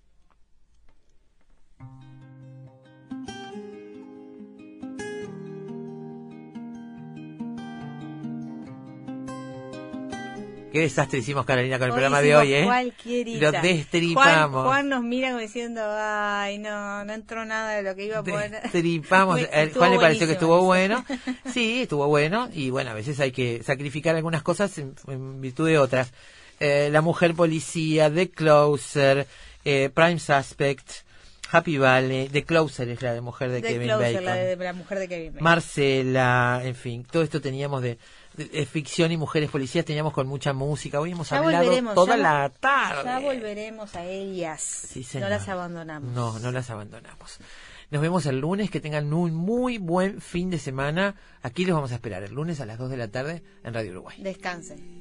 Qué desastre hicimos, Carolina, con el Hoy programa de hoy, ¿eh? cualquierita. Lo destripamos. Juan, Juan nos mira como diciendo, ay, no, no entró nada de lo que iba a poner. Destripamos. Juan le pareció que buenísimo estuvo bueno. Sí, estuvo bueno. Y bueno, a veces hay que sacrificar algunas cosas en, en virtud de otras. Eh, la mujer policía, The Closer, eh, Prime Suspect, Happy Valley, The Closer es la de mujer de Kevin Closer, Bacon. la de la mujer de Kevin Bacon. Marcela, en fin, todo esto teníamos de, de ficción y mujeres policías, teníamos con mucha música. Hoy hemos Ya hablado toda la tarde. Ya volveremos a ellas. Sí, no las abandonamos. No, no las abandonamos. Nos vemos el lunes, que tengan un muy buen fin de semana. Aquí los vamos a esperar el lunes a las 2 de la tarde en Radio Uruguay. Descansen.